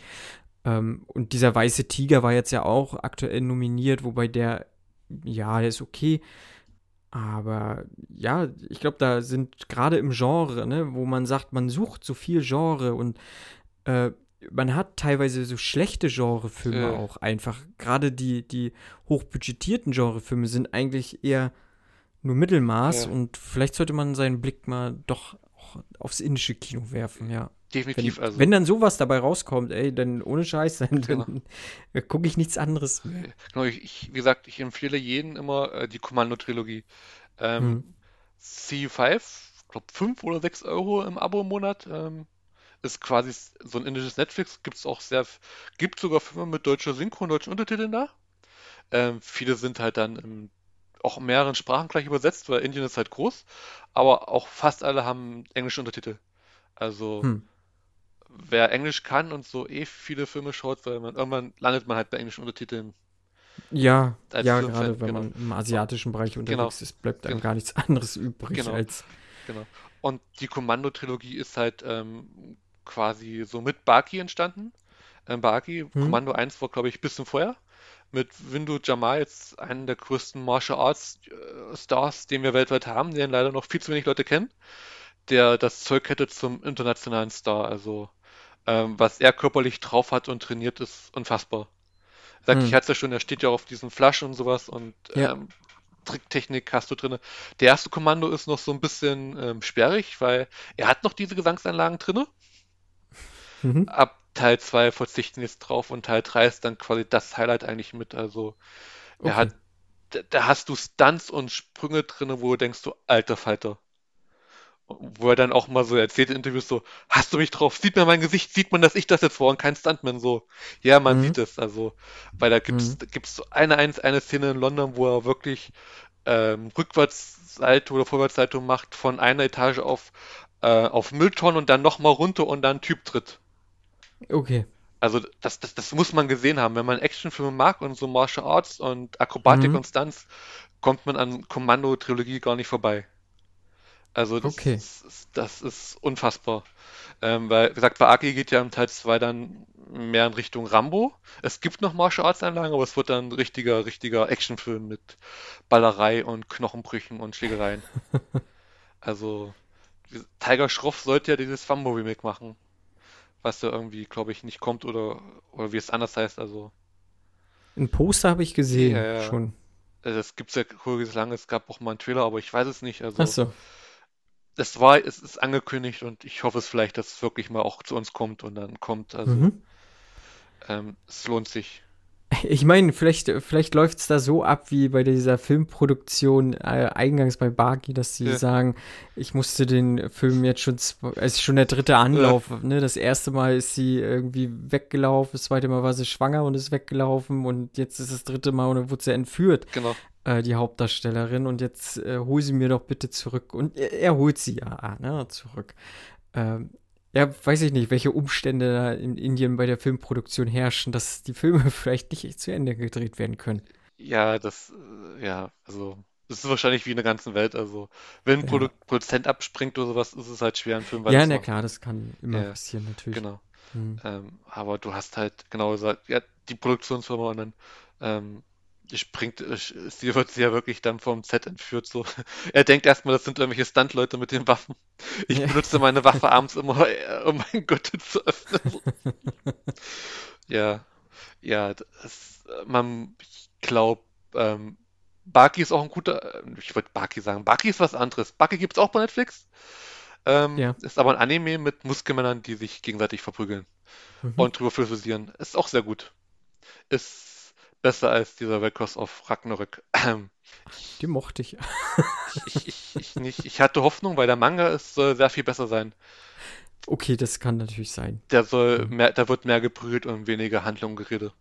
Ähm, und dieser weiße Tiger war jetzt ja auch aktuell nominiert, wobei der, ja, der ist okay. Aber ja, ich glaube, da sind gerade im Genre, ne, wo man sagt, man sucht so viel Genre und äh, man hat teilweise so schlechte Genrefilme Ja. auch einfach. Gerade die, die hochbudgetierten Genrefilme sind eigentlich eher nur Mittelmaß Ja. und vielleicht sollte man seinen Blick mal doch auch aufs indische Kino werfen, ja. Definitiv, Wenn, also. wenn dann sowas dabei rauskommt, ey, dann ohne Scheiß, dann, Genau. dann gucke ich nichts anderes mehr. Genau, ich, ich, wie gesagt, ich empfehle jedem immer äh, die Kommando-Trilogie. Ähm, Mhm. C5, ich glaube 5 oder 6 Euro im Abo im Monat. Ähm, ist quasi so ein indisches Netflix. Gibt es auch sehr, gibt sogar Filme mit deutscher Synchro und deutschen Untertiteln da. Ähm, viele sind halt dann im, auch in mehreren Sprachen gleich übersetzt, weil Indien ist halt groß. Aber auch fast alle haben englische Untertitel. Also Hm. wer Englisch kann und so eh viele Filme schaut, weil man irgendwann landet man halt bei englischen Untertiteln. Ja, ja, gerade wenn genau. man im asiatischen Bereich unterwegs ist, bleibt einem Genau. gar nichts anderes übrig Genau. als. Genau. Und die Kommando-Trilogie ist halt ähm, quasi so mit Baki entstanden. Ähm, Baki, Hm. Kommando 1 war, glaube ich, ein bisschen vorher. Mit Windu Jamal, jetzt einen der größten Martial Arts äh, Stars, den wir weltweit haben, den leider noch viel zu wenig Leute kennen, der das Zeug hätte zum internationalen Star. Also, ähm, was er körperlich drauf hat und trainiert, ist unfassbar. Sagt, Hm. ich hatte es ja schon, er steht ja auf diesen Flaschen und sowas und Ja. ähm, Tricktechnik hast du drinne. Der erste Kommando ist noch so ein bisschen ähm, sperrig, weil er hat noch diese Gesangsanlagen drinne. Mhm. Ab Teil 2 verzichten jetzt drauf und Teil 3 ist dann quasi das Highlight eigentlich mit. Also er Okay. hat, da, hast du Stunts und Sprünge drinne, wo du denkst, du alter Falter. Wo er dann auch mal so erzählt in Interviews so, hast du mich drauf? Sieht man mein Gesicht? Sieht man, dass ich das jetzt war und kein Stuntman so? Ja, man Mhm. sieht es. Also, weil da gibt's, Mhm. da gibt's so eine, eine, eine Szene in London, wo er wirklich ähm, Rückwärtssalto oder Vorwärtssalto macht von einer Etage auf, äh, auf Mülltonnen und dann nochmal runter und dann Typ tritt. Okay. Also das, das, das muss man gesehen haben. Wenn man Actionfilme mag und so Martial Arts und Akrobatik Mhm. und Stunts, kommt man an Kommando-Trilogie gar nicht vorbei. Also das, Okay. ist, das ist unfassbar. Ähm, weil, wie gesagt, bei Aki geht ja im Teil 2 dann mehr in Richtung Rambo. Es gibt noch Martial Arts Einlagen, aber es wird dann ein richtiger, richtiger Actionfilm mit Ballerei und Knochenbrüchen und Schlägereien. Also, Tiger Schroff sollte ja dieses Fambo Remake machen, was ja irgendwie, glaube ich, nicht kommt oder, oder wie es anders heißt. Also, Ein Poster habe ich gesehen, Ja, ja. schon. äh, das gibt's ja voriges lange, es gab auch mal einen Trailer, aber ich weiß es nicht. Also, Achso. es war, es ist angekündigt und ich hoffe es vielleicht, dass es wirklich mal auch zu uns kommt und dann kommt. Also, Mhm. ähm, es lohnt sich. Ich meine, vielleicht, vielleicht läuft es da so ab wie bei dieser Filmproduktion äh, eingangs bei Baki, dass sie Ja. sagen, ich musste den Film jetzt schon, es ist schon der dritte Anlauf. Ne? Das erste Mal ist sie irgendwie weggelaufen, das zweite Mal war sie schwanger und ist weggelaufen und jetzt ist das dritte Mal und dann wurde sie entführt, Genau. äh, die Hauptdarstellerin. Und jetzt äh, hol sie mir doch bitte zurück. Und er, er holt sie ja ne, zurück. Ähm, ja, weiß ich nicht, welche Umstände da in Indien bei der Filmproduktion herrschen, dass die Filme vielleicht nicht zu Ende gedreht werden können. Ja, das, äh, ja, also, das ist wahrscheinlich wie in der ganzen Welt. Also, wenn ein Ja. Produ Produzent abspringt oder sowas, ist es halt schwer, einen Film Ja, na weiterzumachen. klar, das kann immer Ja, passieren, natürlich. Genau. Hm. Ähm, aber du hast halt genau gesagt, ja, die Produktionsfirma und dann ähm, springt, sie wird sie ja wirklich dann vom Set entführt. So. Er denkt erstmal, das sind irgendwelche Stuntleute mit den Waffen. Ich Ja. benutze meine Waffe abends immer, um mein Gürtel zu öffnen. Ja, ja, das, man, ich glaube, ähm, Baki ist auch ein guter, äh, ich wollte Baki sagen, Baki ist was anderes. Baki gibt es auch bei Netflix. Ähm, Ja. Ist aber ein Anime mit Muskelmännern, die sich gegenseitig verprügeln Mhm. und drüber philosophieren. Ist auch sehr gut. Ist besser als dieser Records of Ragnarök. Die mochte ich. Ich, ich, ich, nicht, ich hatte Hoffnung, weil der Manga ist, soll sehr viel besser sein. Okay, das kann natürlich sein. Der soll mehr, da wird mehr geprügelt und weniger Handlung geredet.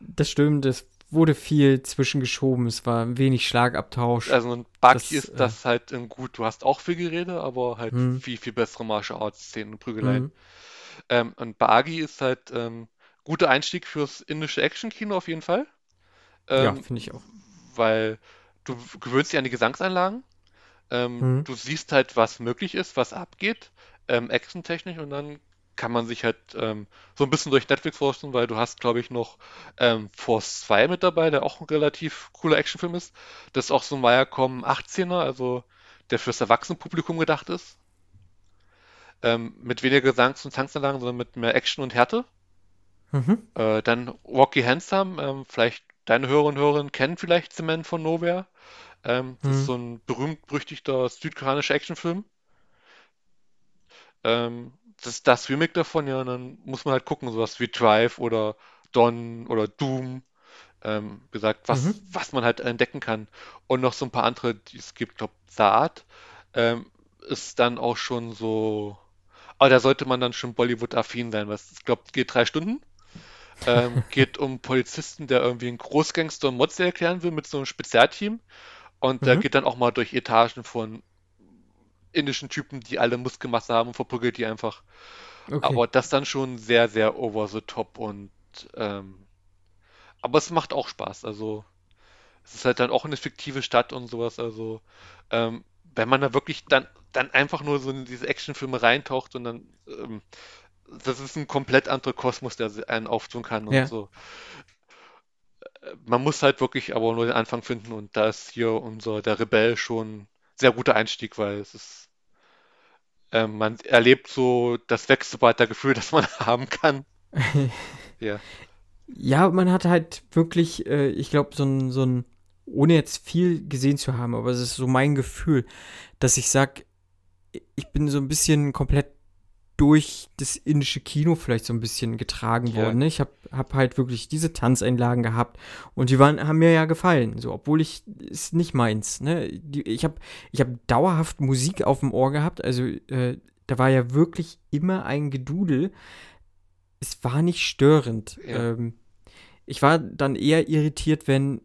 Das stimmt, es wurde viel zwischengeschoben, es war wenig Schlagabtausch. Also ein Baki Das, ist äh, das halt in gut. Du hast auch viel Gerede, aber halt Mhm. viel, viel bessere Martial Arts Szenen und Prügeleien. Mhm. Ähm, und Bagi ist halt ähm, guter Einstieg fürs indische Action-Kino auf jeden Fall. Ja, Ähm, finde ich auch. weil du gewöhnst dich an die Gesangseinlagen. Ähm, Mhm. Du siehst halt, was möglich ist, was abgeht, ähm, actiontechnisch und dann kann man sich halt ähm, so ein bisschen durch Netflix forschen, weil du hast, glaube ich, noch ähm, Force 2 mit dabei, der auch ein relativ cooler Actionfilm ist. Das ist auch so ein Viacom 18er, also der fürs Erwachsenenpublikum gedacht ist. Ähm, mit weniger Gesangs- und Tanzanlagen, sondern mit mehr Action und Härte. Mhm. Äh, dann Rocky Handsome, ähm, vielleicht deine Hörerinnen und Hörer kennen vielleicht The Man von Nowhere. Ähm, das Mhm. ist so ein berühmt-berüchtigter südkoreanischer Actionfilm. Ähm, das ist das Remake davon, ja, und dann muss man halt gucken, sowas wie Drive oder Dawn oder Doom. Ähm, gesagt, was, Mhm. was man halt entdecken kann. Und noch so ein paar andere, die es gibt, glaube Saat, ähm, ist dann auch schon so, aber da sollte man dann schon Bollywood-affin sein, was ich glaube, geht drei Stunden. Ähm, geht um Polizisten, der irgendwie einen Großgangster und Motze erklären will mit so einem Spezialteam. Und der Mhm. geht dann auch mal durch Etagen von indischen Typen, die alle Muskelmasse haben und verprügelt die einfach. Okay. Aber das dann schon sehr, sehr over the top und ähm, aber es macht auch Spaß. Also es ist halt dann auch eine fiktive Stadt und sowas. Also ähm, wenn man da wirklich dann, dann einfach nur so in diese Actionfilme reintaucht und dann ähm, das ist ein komplett anderer Kosmos, der einen auftun kann und Ja. so. Äh, Man muss halt wirklich aber nur den Anfang finden und da ist hier unser, der Rebell schon sehr guter Einstieg, weil es ist, ähm, man erlebt so das Wechselbalter-Gefühl, das man haben kann. Ja, Ja, man hat halt wirklich, äh, ich glaube, so ein, so ein, ohne jetzt viel gesehen zu haben, aber es ist so mein Gefühl, dass ich sag, ich bin so ein bisschen komplett durch das indische Kino vielleicht so ein bisschen getragen Ja. worden. Ne? Ich habe hab halt wirklich diese Tanzeinlagen gehabt und die waren, haben mir ja gefallen, so, obwohl ich, ist nicht meins. Ne? Die, ich habe ich hab dauerhaft Musik auf dem Ohr gehabt, also äh, da war ja wirklich immer ein Gedudel. Es war nicht störend. Ja. Ähm, ich war dann eher irritiert, wenn,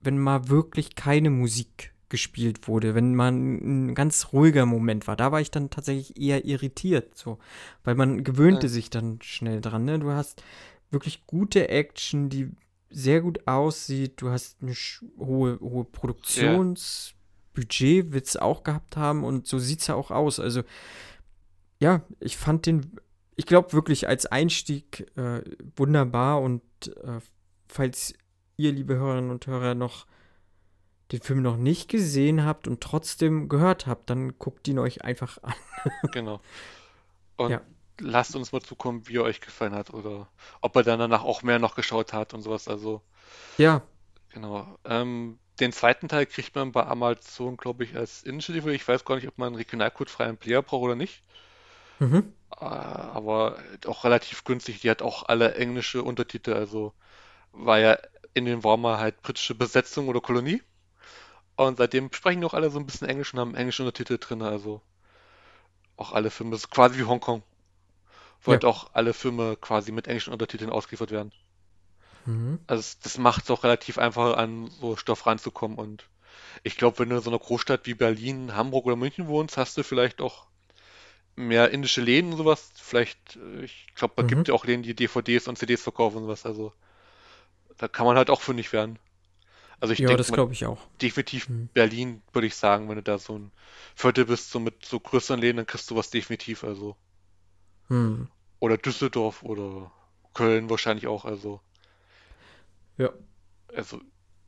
wenn mal wirklich keine Musik gespielt wurde, wenn mal ein ganz ruhiger Moment war. Da war ich dann tatsächlich eher irritiert, so, weil man gewöhnte Ja. sich dann schnell dran. Ne? Du hast wirklich gute Action, die sehr gut aussieht. Du hast eine hohe, hohe Produktionsbudget, wird es auch gehabt haben und so sieht es ja auch aus. Also ja, ich fand den, ich glaube wirklich als Einstieg äh, wunderbar und äh, falls ihr, liebe Hörerinnen und Hörer, noch den Film noch nicht gesehen habt und trotzdem gehört habt, dann guckt ihn euch einfach an. genau. Und Ja. lasst uns mal zukommen, wie er euch gefallen hat oder ob er dann danach auch mehr noch geschaut hat und sowas. Also, Ja, genau. Ähm, den zweiten Teil kriegt man bei Amazon, glaube ich, als DVD. Ich weiß gar nicht, ob man einen regionalcodefreien Player braucht oder nicht. mhm. Äh, aber auch relativ günstig. Die hat auch alle englische Untertitel. Also war ja in den Warmer halt britische Besetzung oder Kolonie. Und seitdem sprechen auch alle so ein bisschen Englisch und haben englische Untertitel drin. Also auch alle Filme. Das ist quasi wie Hongkong. Wo Ja. halt auch alle Filme quasi mit englischen Untertiteln ausgeliefert werden. Mhm. Also das macht es auch relativ einfach, an so Stoff ranzukommen. Und ich glaube, wenn du in so einer Großstadt wie Berlin, Hamburg oder München wohnst, hast du vielleicht auch mehr indische Läden und sowas. Vielleicht, äh, ich glaube, man Mhm. gibt ja auch Läden, die DVDs und CDs verkaufen und sowas. Also da kann man halt auch fündig werden. Also ich Ja, denke das glaube ich auch. definitiv Mhm. Berlin, würde ich sagen, wenn du da so ein Viertel bist, so mit so größeren Läden, dann kriegst du was definitiv. Also Mhm. oder Düsseldorf oder Köln wahrscheinlich auch. Also Ja. Also,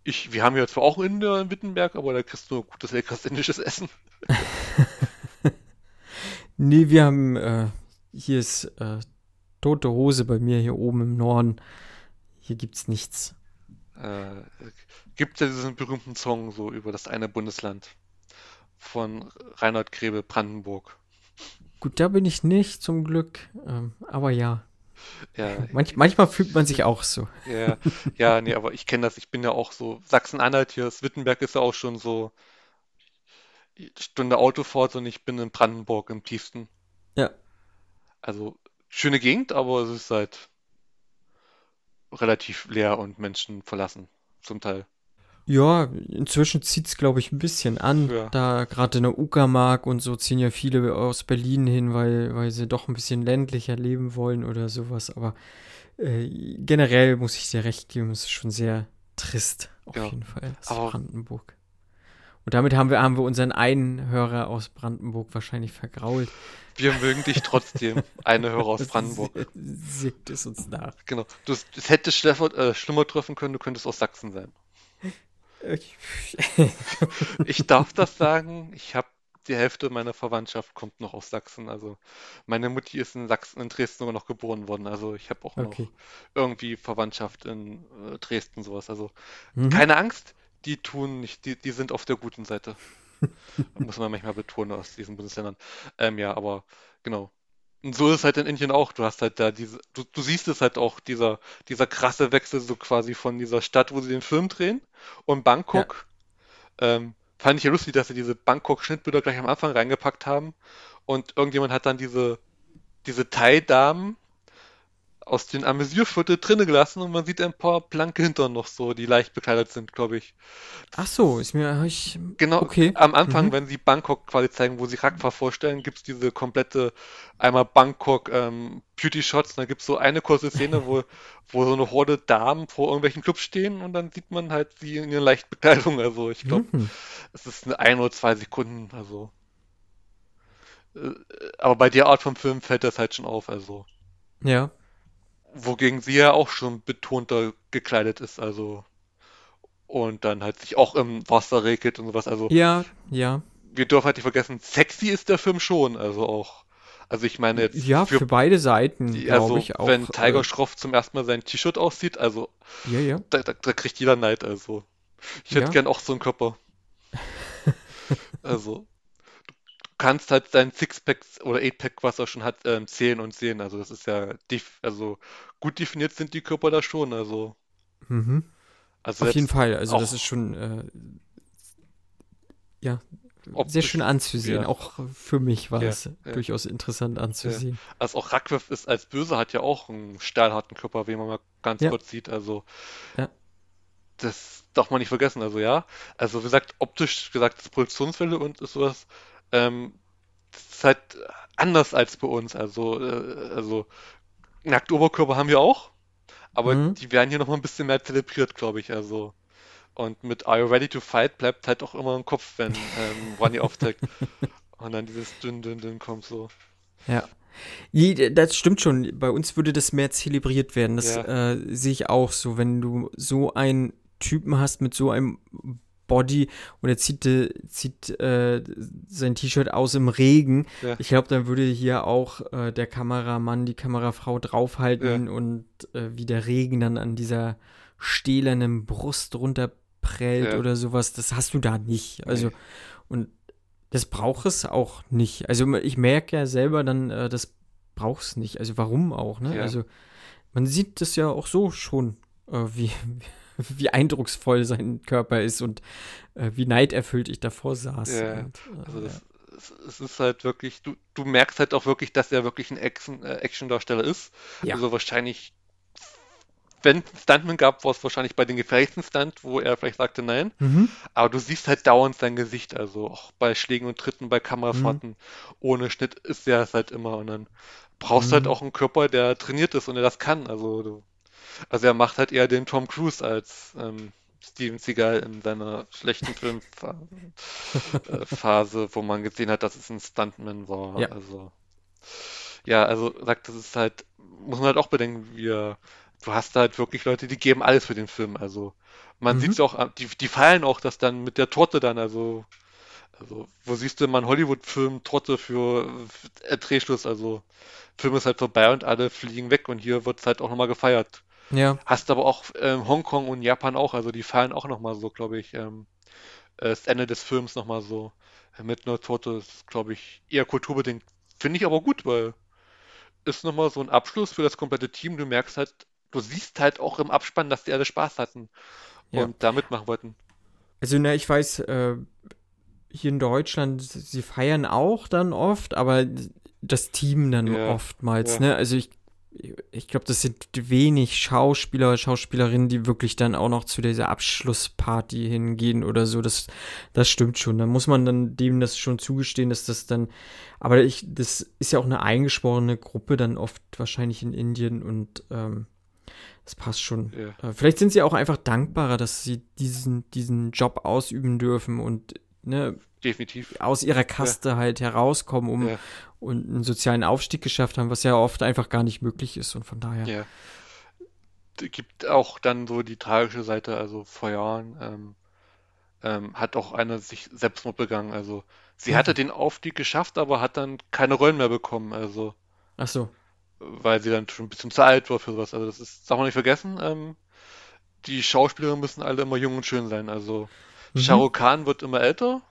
ich, wir haben ja zwar auch einen Inder in Wittenberg, aber da kriegst du gutes, leckeres indisches Essen. Nee, wir haben, äh, hier ist äh, tote Hose bei mir hier oben im Norden. Hier gibt's nichts. Äh, gibt ja diesen berühmten Song so über das eine Bundesland von Reinhard Grebe, Brandenburg. Gut, da bin ich nicht, zum Glück. Ähm, aber ja, Ja, manch, manchmal fühlt man sich auch so. ja, ja, nee, aber ich kenne das. Ich bin ja auch so, Sachsen-Anhalt hier, das Wittenberg ist ja auch schon so Stunde Autofahrt und ich bin in Brandenburg im tiefsten. Ja. Also, schöne Gegend, aber es ist halt relativ leer und Menschen verlassen, zum Teil. Ja, inzwischen zieht's, glaube ich, ein bisschen an. Ja. Da gerade in der Uckermark und so ziehen ja viele aus Berlin hin, weil, weil sie doch ein bisschen ländlicher leben wollen oder sowas. Aber äh, generell muss ich dir recht geben, es ist schon sehr trist, auf Ja, jeden Fall, das aber- Brandenburg. Und damit haben wir, haben wir unseren einen Hörer aus Brandenburg wahrscheinlich vergrault. Wir mögen dich trotzdem, eine Hörer aus Brandenburg. Sieht es uns nach. Genau. Du, es hätte schlimmer, äh, schlimmer treffen können, du könntest aus Sachsen sein. Ich darf das sagen, ich habe die Hälfte meiner Verwandtschaft kommt noch aus Sachsen. Also meine Mutti ist in Sachsen, in Dresden sogar noch geboren worden. Also ich habe auch noch Okay. irgendwie Verwandtschaft in äh, Dresden, sowas. Also Mhm. keine Angst, die tun nicht, die, die sind auf der guten Seite. Muss man manchmal betonen aus diesen Bundesländern. Ähm, ja, aber genau. Und so ist es halt in Indien auch. Du hast halt da diese, du, du siehst es halt auch, dieser, dieser krasse Wechsel so quasi von dieser Stadt, wo sie den Film drehen und Bangkok. Ähm, fand ich ja lustig, dass sie diese Bangkok-Schnittbilder gleich am Anfang reingepackt haben und irgendjemand hat dann diese, diese Thai-Damen aus den Amüsierviertel drinnen gelassen und man sieht ein paar blanke Hintern noch so, die leicht bekleidet sind, glaube ich. Ach so, ist mir ich Genau, okay. am Anfang, Mhm. wenn sie Bangkok quasi zeigen, wo sie Rakfa vorstellen, gibt es diese komplette, einmal Bangkok ähm, Beauty Shots, dann gibt es so eine kurze Szene, wo, wo so eine Horde Damen vor irgendwelchen Clubs stehen und dann sieht man halt sie in ihren leichten Bekleidung. Also ich glaube, Mhm. es ist eine ein oder zwei Sekunden, also. Äh, aber bei der Art von Film fällt das halt schon auf, also. Ja. Wogegen sie ja auch schon betonter gekleidet ist, also. Und dann halt sich auch im Wasser regelt und sowas. Also, Ja, ja. wir dürfen halt nicht vergessen, sexy ist der Film schon, also auch. Also, ich meine jetzt Ja, für, beide Seiten, also, ich auch. wenn Tiger äh, Schroff zum ersten Mal sein T-Shirt aussieht, also, ja, ja. da, da, da kriegt jeder Neid, also. Ich hätte Ja. gern auch so einen Körper. Also, kannst halt dein Sixpack oder Eightpack, was er schon hat, ähm, zählen und sehen. Also, das ist ja, also, gut definiert sind die Körper da schon, also. Mhm. Also Auf jeden Fall. Also das ist schon äh, ja sehr schön anzusehen. ja. Auch für mich war Ja, es ja. durchaus interessant anzusehen. Also auch Radcliffe ist als Böse hat ja auch einen stahlharten Körper, wie man mal ganz kurz sieht. Also das darf man nicht vergessen. Also ja, also wie gesagt, optisch gesagt, das Produktionswelle und ist sowas, ähm, das ist halt anders als bei uns. Also, äh, also nackte Oberkörper haben wir auch, aber Mhm. die werden hier noch mal ein bisschen mehr zelebriert, glaube ich. Also und mit Are You Ready to Fight bleibt halt auch immer im Kopf, wenn ähm, Ronny aufträgt. Und dann dieses dünn, dünn, dünn kommt so. Ja. Das stimmt schon. Bei uns würde das mehr zelebriert werden. Das Ja. äh, sehe ich auch so. Wenn du so einen Typen hast mit so einem Body und er zieht, äh, zieht äh, sein T-Shirt aus im Regen. Ja. Ich glaube, dann würde hier auch äh, der Kameramann, die Kamerafrau draufhalten und äh, wie der Regen dann an dieser stählernen Brust runterprellt Ja. oder sowas. Das hast du da nicht. Also, Nee. und das braucht es auch nicht. Also ich merke ja selber dann, äh, das braucht es nicht. Also warum auch, ne? Ja. Also man sieht das ja auch so schon, äh, wie, wie eindrucksvoll sein Körper ist und äh, wie neiderfüllt ich davor saß. Ja, und, äh, Also das, es, ist halt wirklich, du, du merkst halt auch wirklich, dass er wirklich ein äh, Action-Darsteller ist. Ja. Also wahrscheinlich, wenn es Stuntman gab, war es wahrscheinlich bei den gefährlichsten Stunt, wo er vielleicht sagte nein. Mhm. Aber du siehst halt dauernd sein Gesicht, also auch bei Schlägen und Tritten, bei Kamerafahrten. Ohne Schnitt ist er es halt immer. Und dann brauchst du halt Mhm. auch einen Körper, der trainiert ist und der das kann. Also, du, also er macht halt eher den Tom Cruise als ähm, Steven Seagal in seiner schlechten Filmphase, wo man gesehen hat, dass es ein Stuntman war. Ja. Also ja, also sagt, das ist halt, muss man halt auch bedenken, wir, du hast da halt wirklich Leute, die geben alles für den Film. Also man Mhm. sieht es auch, an- die, die feiern auch das dann mit der Torte dann, also, also wo siehst du mal einen Hollywood-Film Torte für äh, Drehschluss, also Film ist halt vorbei und alle fliegen weg und hier wird es halt auch nochmal gefeiert. Ja, Hast aber auch ähm, Hongkong und Japan auch, also die feiern auch nochmal so, glaube ich, ähm, äh, das Ende des Films nochmal so mit einer Torte, ist, glaube ich, eher kulturbedingt. Finde ich aber gut, weil ist nochmal so ein Abschluss für das komplette Team. Du merkst halt, du siehst halt auch im Abspann, dass die alle Spaß hatten Ja. und da mitmachen wollten. Also, na, ich weiß, äh, hier in Deutschland, sie feiern auch dann oft, aber das Team dann Ja, oftmals, ja. ne? Also ich, ich glaube, das sind wenig Schauspieler, Schauspielerinnen, die wirklich dann auch noch zu dieser Abschlussparty hingehen oder so. Das, das stimmt schon. Da muss man dann dem das schon zugestehen, dass das dann, aber ich, das ist ja auch eine eingeschworene Gruppe dann oft wahrscheinlich in Indien und ähm, das passt schon. Ja. Äh, Vielleicht sind sie auch einfach dankbarer, dass sie diesen, diesen Job ausüben dürfen und ne, Definitiv. aus ihrer Kaste halt herauskommen um, Ja. Und einen sozialen Aufstieg geschafft haben, was ja oft einfach gar nicht möglich ist. Und von daher. Ja. Es gibt auch dann so die tragische Seite, also vor Jahren ähm, ähm, hat auch eine sich Selbstmord begangen. Also sie Mhm. hatte den Aufstieg geschafft, aber hat dann keine Rollen mehr bekommen. Also Ach so. weil sie dann schon ein bisschen zu alt war für sowas. Also das ist, darf man nicht vergessen. Ähm, die Schauspieler müssen alle immer jung und schön sein. Also Mhm. Khan wird immer älter.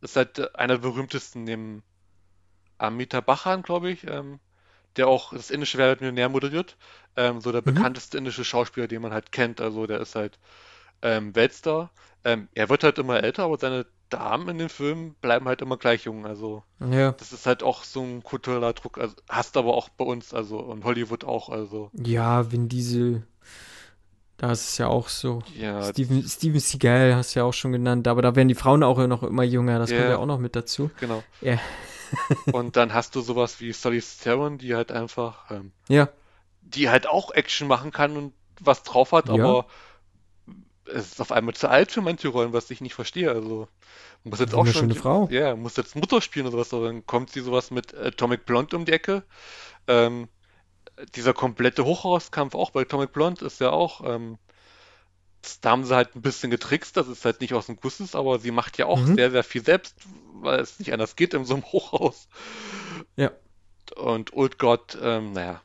Das ist halt einer der berühmtesten neben Amitabh Bachchan, glaube ich, ähm, der auch das indische Wer wird Millionär moderiert. Ähm, so der Mhm. bekannteste indische Schauspieler, den man halt kennt. Also der ist halt ähm, Weltstar. Ähm, er wird halt immer älter, aber seine Damen in den Filmen bleiben halt immer gleich jung. Also Ja. das ist halt auch so ein kultureller Druck. Also hast aber auch bei uns, also und Hollywood auch. Also Ja, Vin Diesel, da ist es ja auch so. ja, Steven, Steven Seagal hast du ja auch schon genannt, aber da werden die Frauen auch noch immer jünger, das kommt Ja. auch noch mit dazu. genau. Ja. Und dann hast du sowas wie Solly Theron, die halt einfach, ähm, Ja, die halt auch Action machen kann und was drauf hat, Ja. aber es ist auf einmal zu alt für manche Rollen, was ich nicht verstehe. Also muss jetzt auch schon, Frau. ja, muss jetzt Mutter spielen oder was, aber dann kommt sie sowas mit Atomic Blonde um die Ecke. Ähm, dieser komplette Hochhauskampf auch bei Atomic Blonde ist ja auch, ähm, da haben sie halt ein bisschen getrickst, dass es halt nicht aus dem Guss ist, aber sie macht ja auch Mhm. sehr, sehr viel selbst, weil es nicht anders geht in so einem Hochhaus. ja, Und Old God, ähm, naja,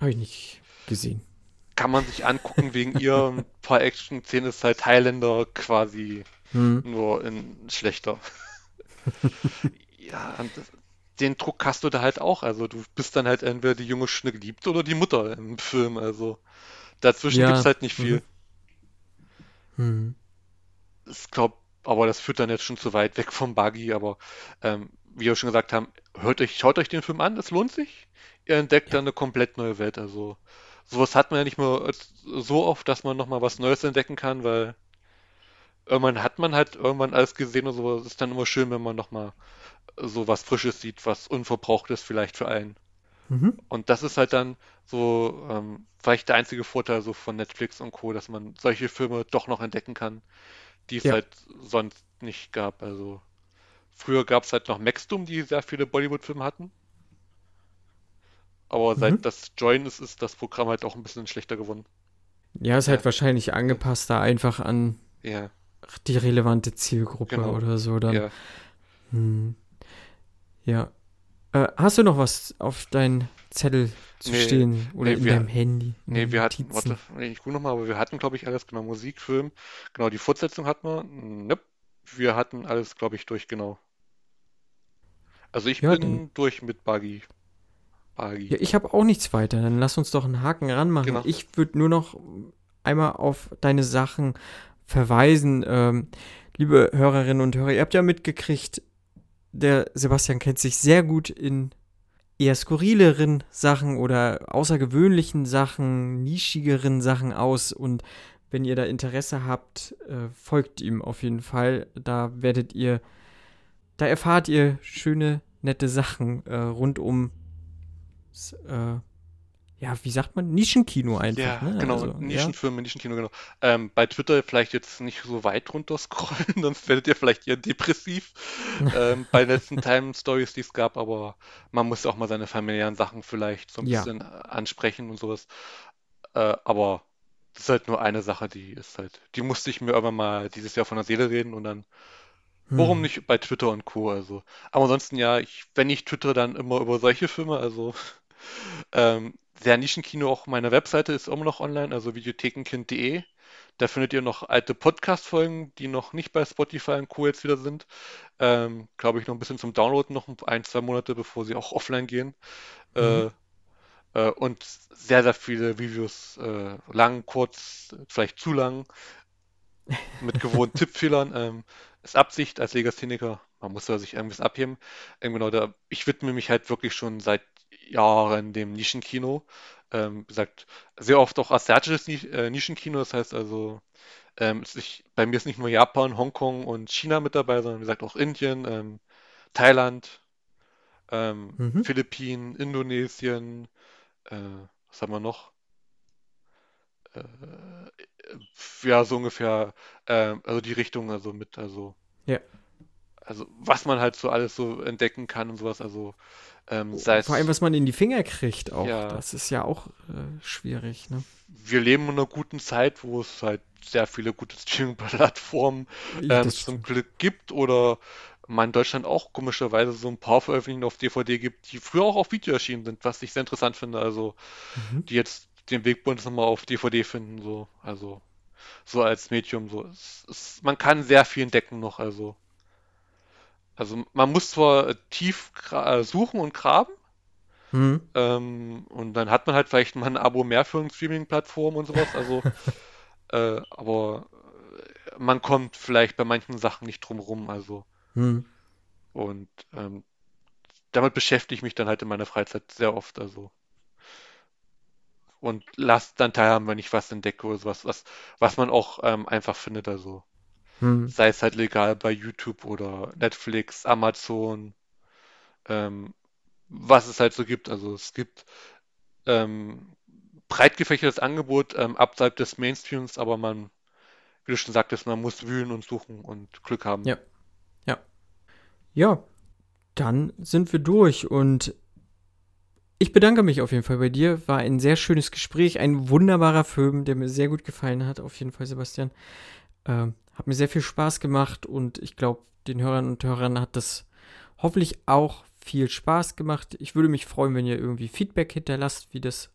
habe ich nicht gesehen. kann man sich angucken wegen ihr. Ein paar Action-Szenen ist halt Highlander quasi Hm. nur in schlechter. Ja, den Druck hast du da halt auch. Also du bist dann halt entweder die junge Schnuckgeliebte oder die Mutter im Film. Also dazwischen Ja, gibt's halt nicht viel. Hm. Ich glaube, aber das führt dann jetzt schon zu weit weg vom Buggy. Aber ähm, wie wir schon gesagt haben, hört euch, schaut euch den Film an, es lohnt sich. Ihr entdeckt dann eine komplett neue Welt. Also sowas hat man ja nicht mehr so oft, dass man nochmal was Neues entdecken kann, weil irgendwann hat man halt irgendwann alles gesehen und so. Es ist dann immer schön, wenn man nochmal so was Frisches sieht, was Unverbrauchtes vielleicht für einen. Mhm. Und das ist halt dann so ähm, vielleicht der einzige Vorteil so von Netflix und Co., dass man solche Filme doch noch entdecken kann, die es Ja. halt sonst nicht gab. Also früher gab es halt noch Maxdom, die sehr viele Bollywood-Filme hatten. Aber seit Mhm. das Join ist, ist das Programm halt auch ein bisschen schlechter geworden. Ja, ist halt Ja. wahrscheinlich angepasst da einfach an Ja, die relevante Zielgruppe Genau. oder so dann. ja. Hm. Ja. Äh, hast du noch was auf deinen Zettel zu Nee, stehen oder nee, in wir- deinem Handy? Nee, in wir hatten, warte, nee, ich gucke nochmal, aber wir hatten, glaube ich, alles, genau, Musik, Film, genau, die Fortsetzung hatten wir, nope, wir hatten alles, glaube ich, durch, genau. Also ich Ja, bin dann- durch mit Buggy. Buggy. Ja, ich habe auch nichts weiter. Dann lass uns doch einen Haken ranmachen. Genau. Ich würde nur noch einmal auf deine Sachen verweisen. Ähm, liebe Hörerinnen und Hörer, ihr habt ja mitgekriegt, der Sebastian kennt sich sehr gut in eher skurrileren Sachen oder außergewöhnlichen Sachen, nischigeren Sachen aus. Und wenn ihr da Interesse habt, äh, folgt ihm auf jeden Fall. Da werdet ihr, da erfahrt ihr schöne, nette Sachen äh, rund um äh, ja, wie sagt man? Nischenkino einfach, Ja, ne? genau, Also, ja. Nischenfilme, Nischenkino, genau. Ähm, bei Twitter vielleicht jetzt nicht so weit runter scrollen, sonst werdet ihr vielleicht eher depressiv ähm, bei den letzten Time Stories, die es gab, aber man muss auch mal seine familiären Sachen vielleicht so ein Ja. bisschen ansprechen und sowas. Äh, aber das ist halt nur eine Sache, die ist halt, die musste ich mir irgendwann mal dieses Jahr von der Seele reden und dann, warum Hm. nicht bei Twitter und Co. Also, aber ansonsten ja, ich, wenn ich twitter, dann immer über solche Filme, also ähm, sehr Nischenkino, auch meine Webseite ist immer noch online, also videothekenkind.de. Da findet ihr noch alte Podcast-Folgen, die noch nicht bei Spotify und Co. jetzt wieder sind. Ähm, Glaube ich, noch ein bisschen zum Downloaden, noch ein, zwei Monate, bevor sie auch offline gehen. Äh, äh, und sehr, sehr viele Reviews, äh, lang, kurz, vielleicht zu lang, mit gewohnten Tippfehlern. Ähm, ist Absicht als Legastheniker. Man muss da sich irgendwas abheben. Ähm, genau, da, ich widme mich halt wirklich schon seit Jahren dem Nischenkino. Ähm, wie gesagt, sehr oft auch asiatisches äh, Nischenkino. Das heißt also, ähm, ist, bei mir ist nicht nur Japan, Hongkong und China mit dabei, sondern wie gesagt auch Indien, ähm, Thailand, ähm, Mhm. Philippinen, Indonesien, äh, was haben wir noch? Äh, ja, so ungefähr, ähm, also die Richtung, also mit, also, Ja. Also was man halt so alles so entdecken kann und sowas, also ähm, sei es, Vor allem, was man in die Finger kriegt auch. Ja. Das ist ja auch äh, schwierig, ne? wir leben in einer guten Zeit, wo es halt sehr viele gute Streaming-Plattformen ähm, zum. Glück gibt oder man in Deutschland auch komischerweise so ein paar Veröffentlichungen auf DVD gibt, die früher auch auf Video erschienen sind, was ich sehr interessant finde. Also Mhm. die jetzt den Weg bei uns nochmal auf DVD finden, so, also so als Medium, so. Es, es, man kann sehr viel entdecken noch, also. Also man muss zwar tief gra- äh, suchen und graben, Hm. ähm, und dann hat man halt vielleicht mal ein Abo mehr für eine Streaming-Plattform und sowas, also, äh, aber äh, man kommt vielleicht bei manchen Sachen nicht drum rum, also. Hm. Und ähm, damit beschäftige ich mich dann halt in meiner Freizeit sehr oft, also. Und lass dann teilhaben, wenn ich was entdecke oder sowas, was, was man auch ähm, einfach findet, also. Hm. Sei es halt legal bei YouTube oder Netflix, Amazon, ähm, was es halt so gibt. Also es gibt ähm, breit gefächertes Angebot ähm, abseits des Mainstreams, aber man, wie du schon sagtest, man muss wühlen und suchen und Glück haben. Ja. Ja. Ja, dann sind wir durch und ich bedanke mich auf jeden Fall bei dir. War ein sehr schönes Gespräch, ein wunderbarer Film, der mir sehr gut gefallen hat. Auf jeden Fall, Sebastian. Ähm, hat mir sehr viel Spaß gemacht und ich glaube, den Hörern und Hörern hat das hoffentlich auch viel Spaß gemacht. Ich würde mich freuen, wenn ihr irgendwie Feedback hinterlasst, wie das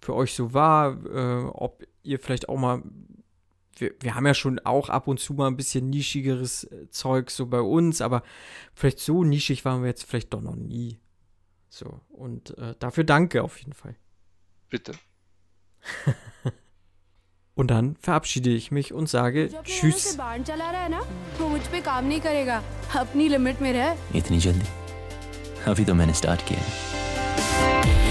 für euch so war, äh, ob ihr vielleicht auch mal wir, wir haben ja schon auch ab und zu mal ein bisschen nischigeres äh, Zeug so bei uns, aber vielleicht so nischig waren wir jetzt vielleicht doch noch nie. So, und äh, dafür danke auf jeden Fall. Bitte. Und dann verabschiede ich mich und sage जो अपने वालों Tschüss. से बाण चला रहा है ना वो मुझ पे काम नहीं करेगा अपनी लिमिट में रह इतनी जल्दी अभी तो मैंने स्टार्ट किया है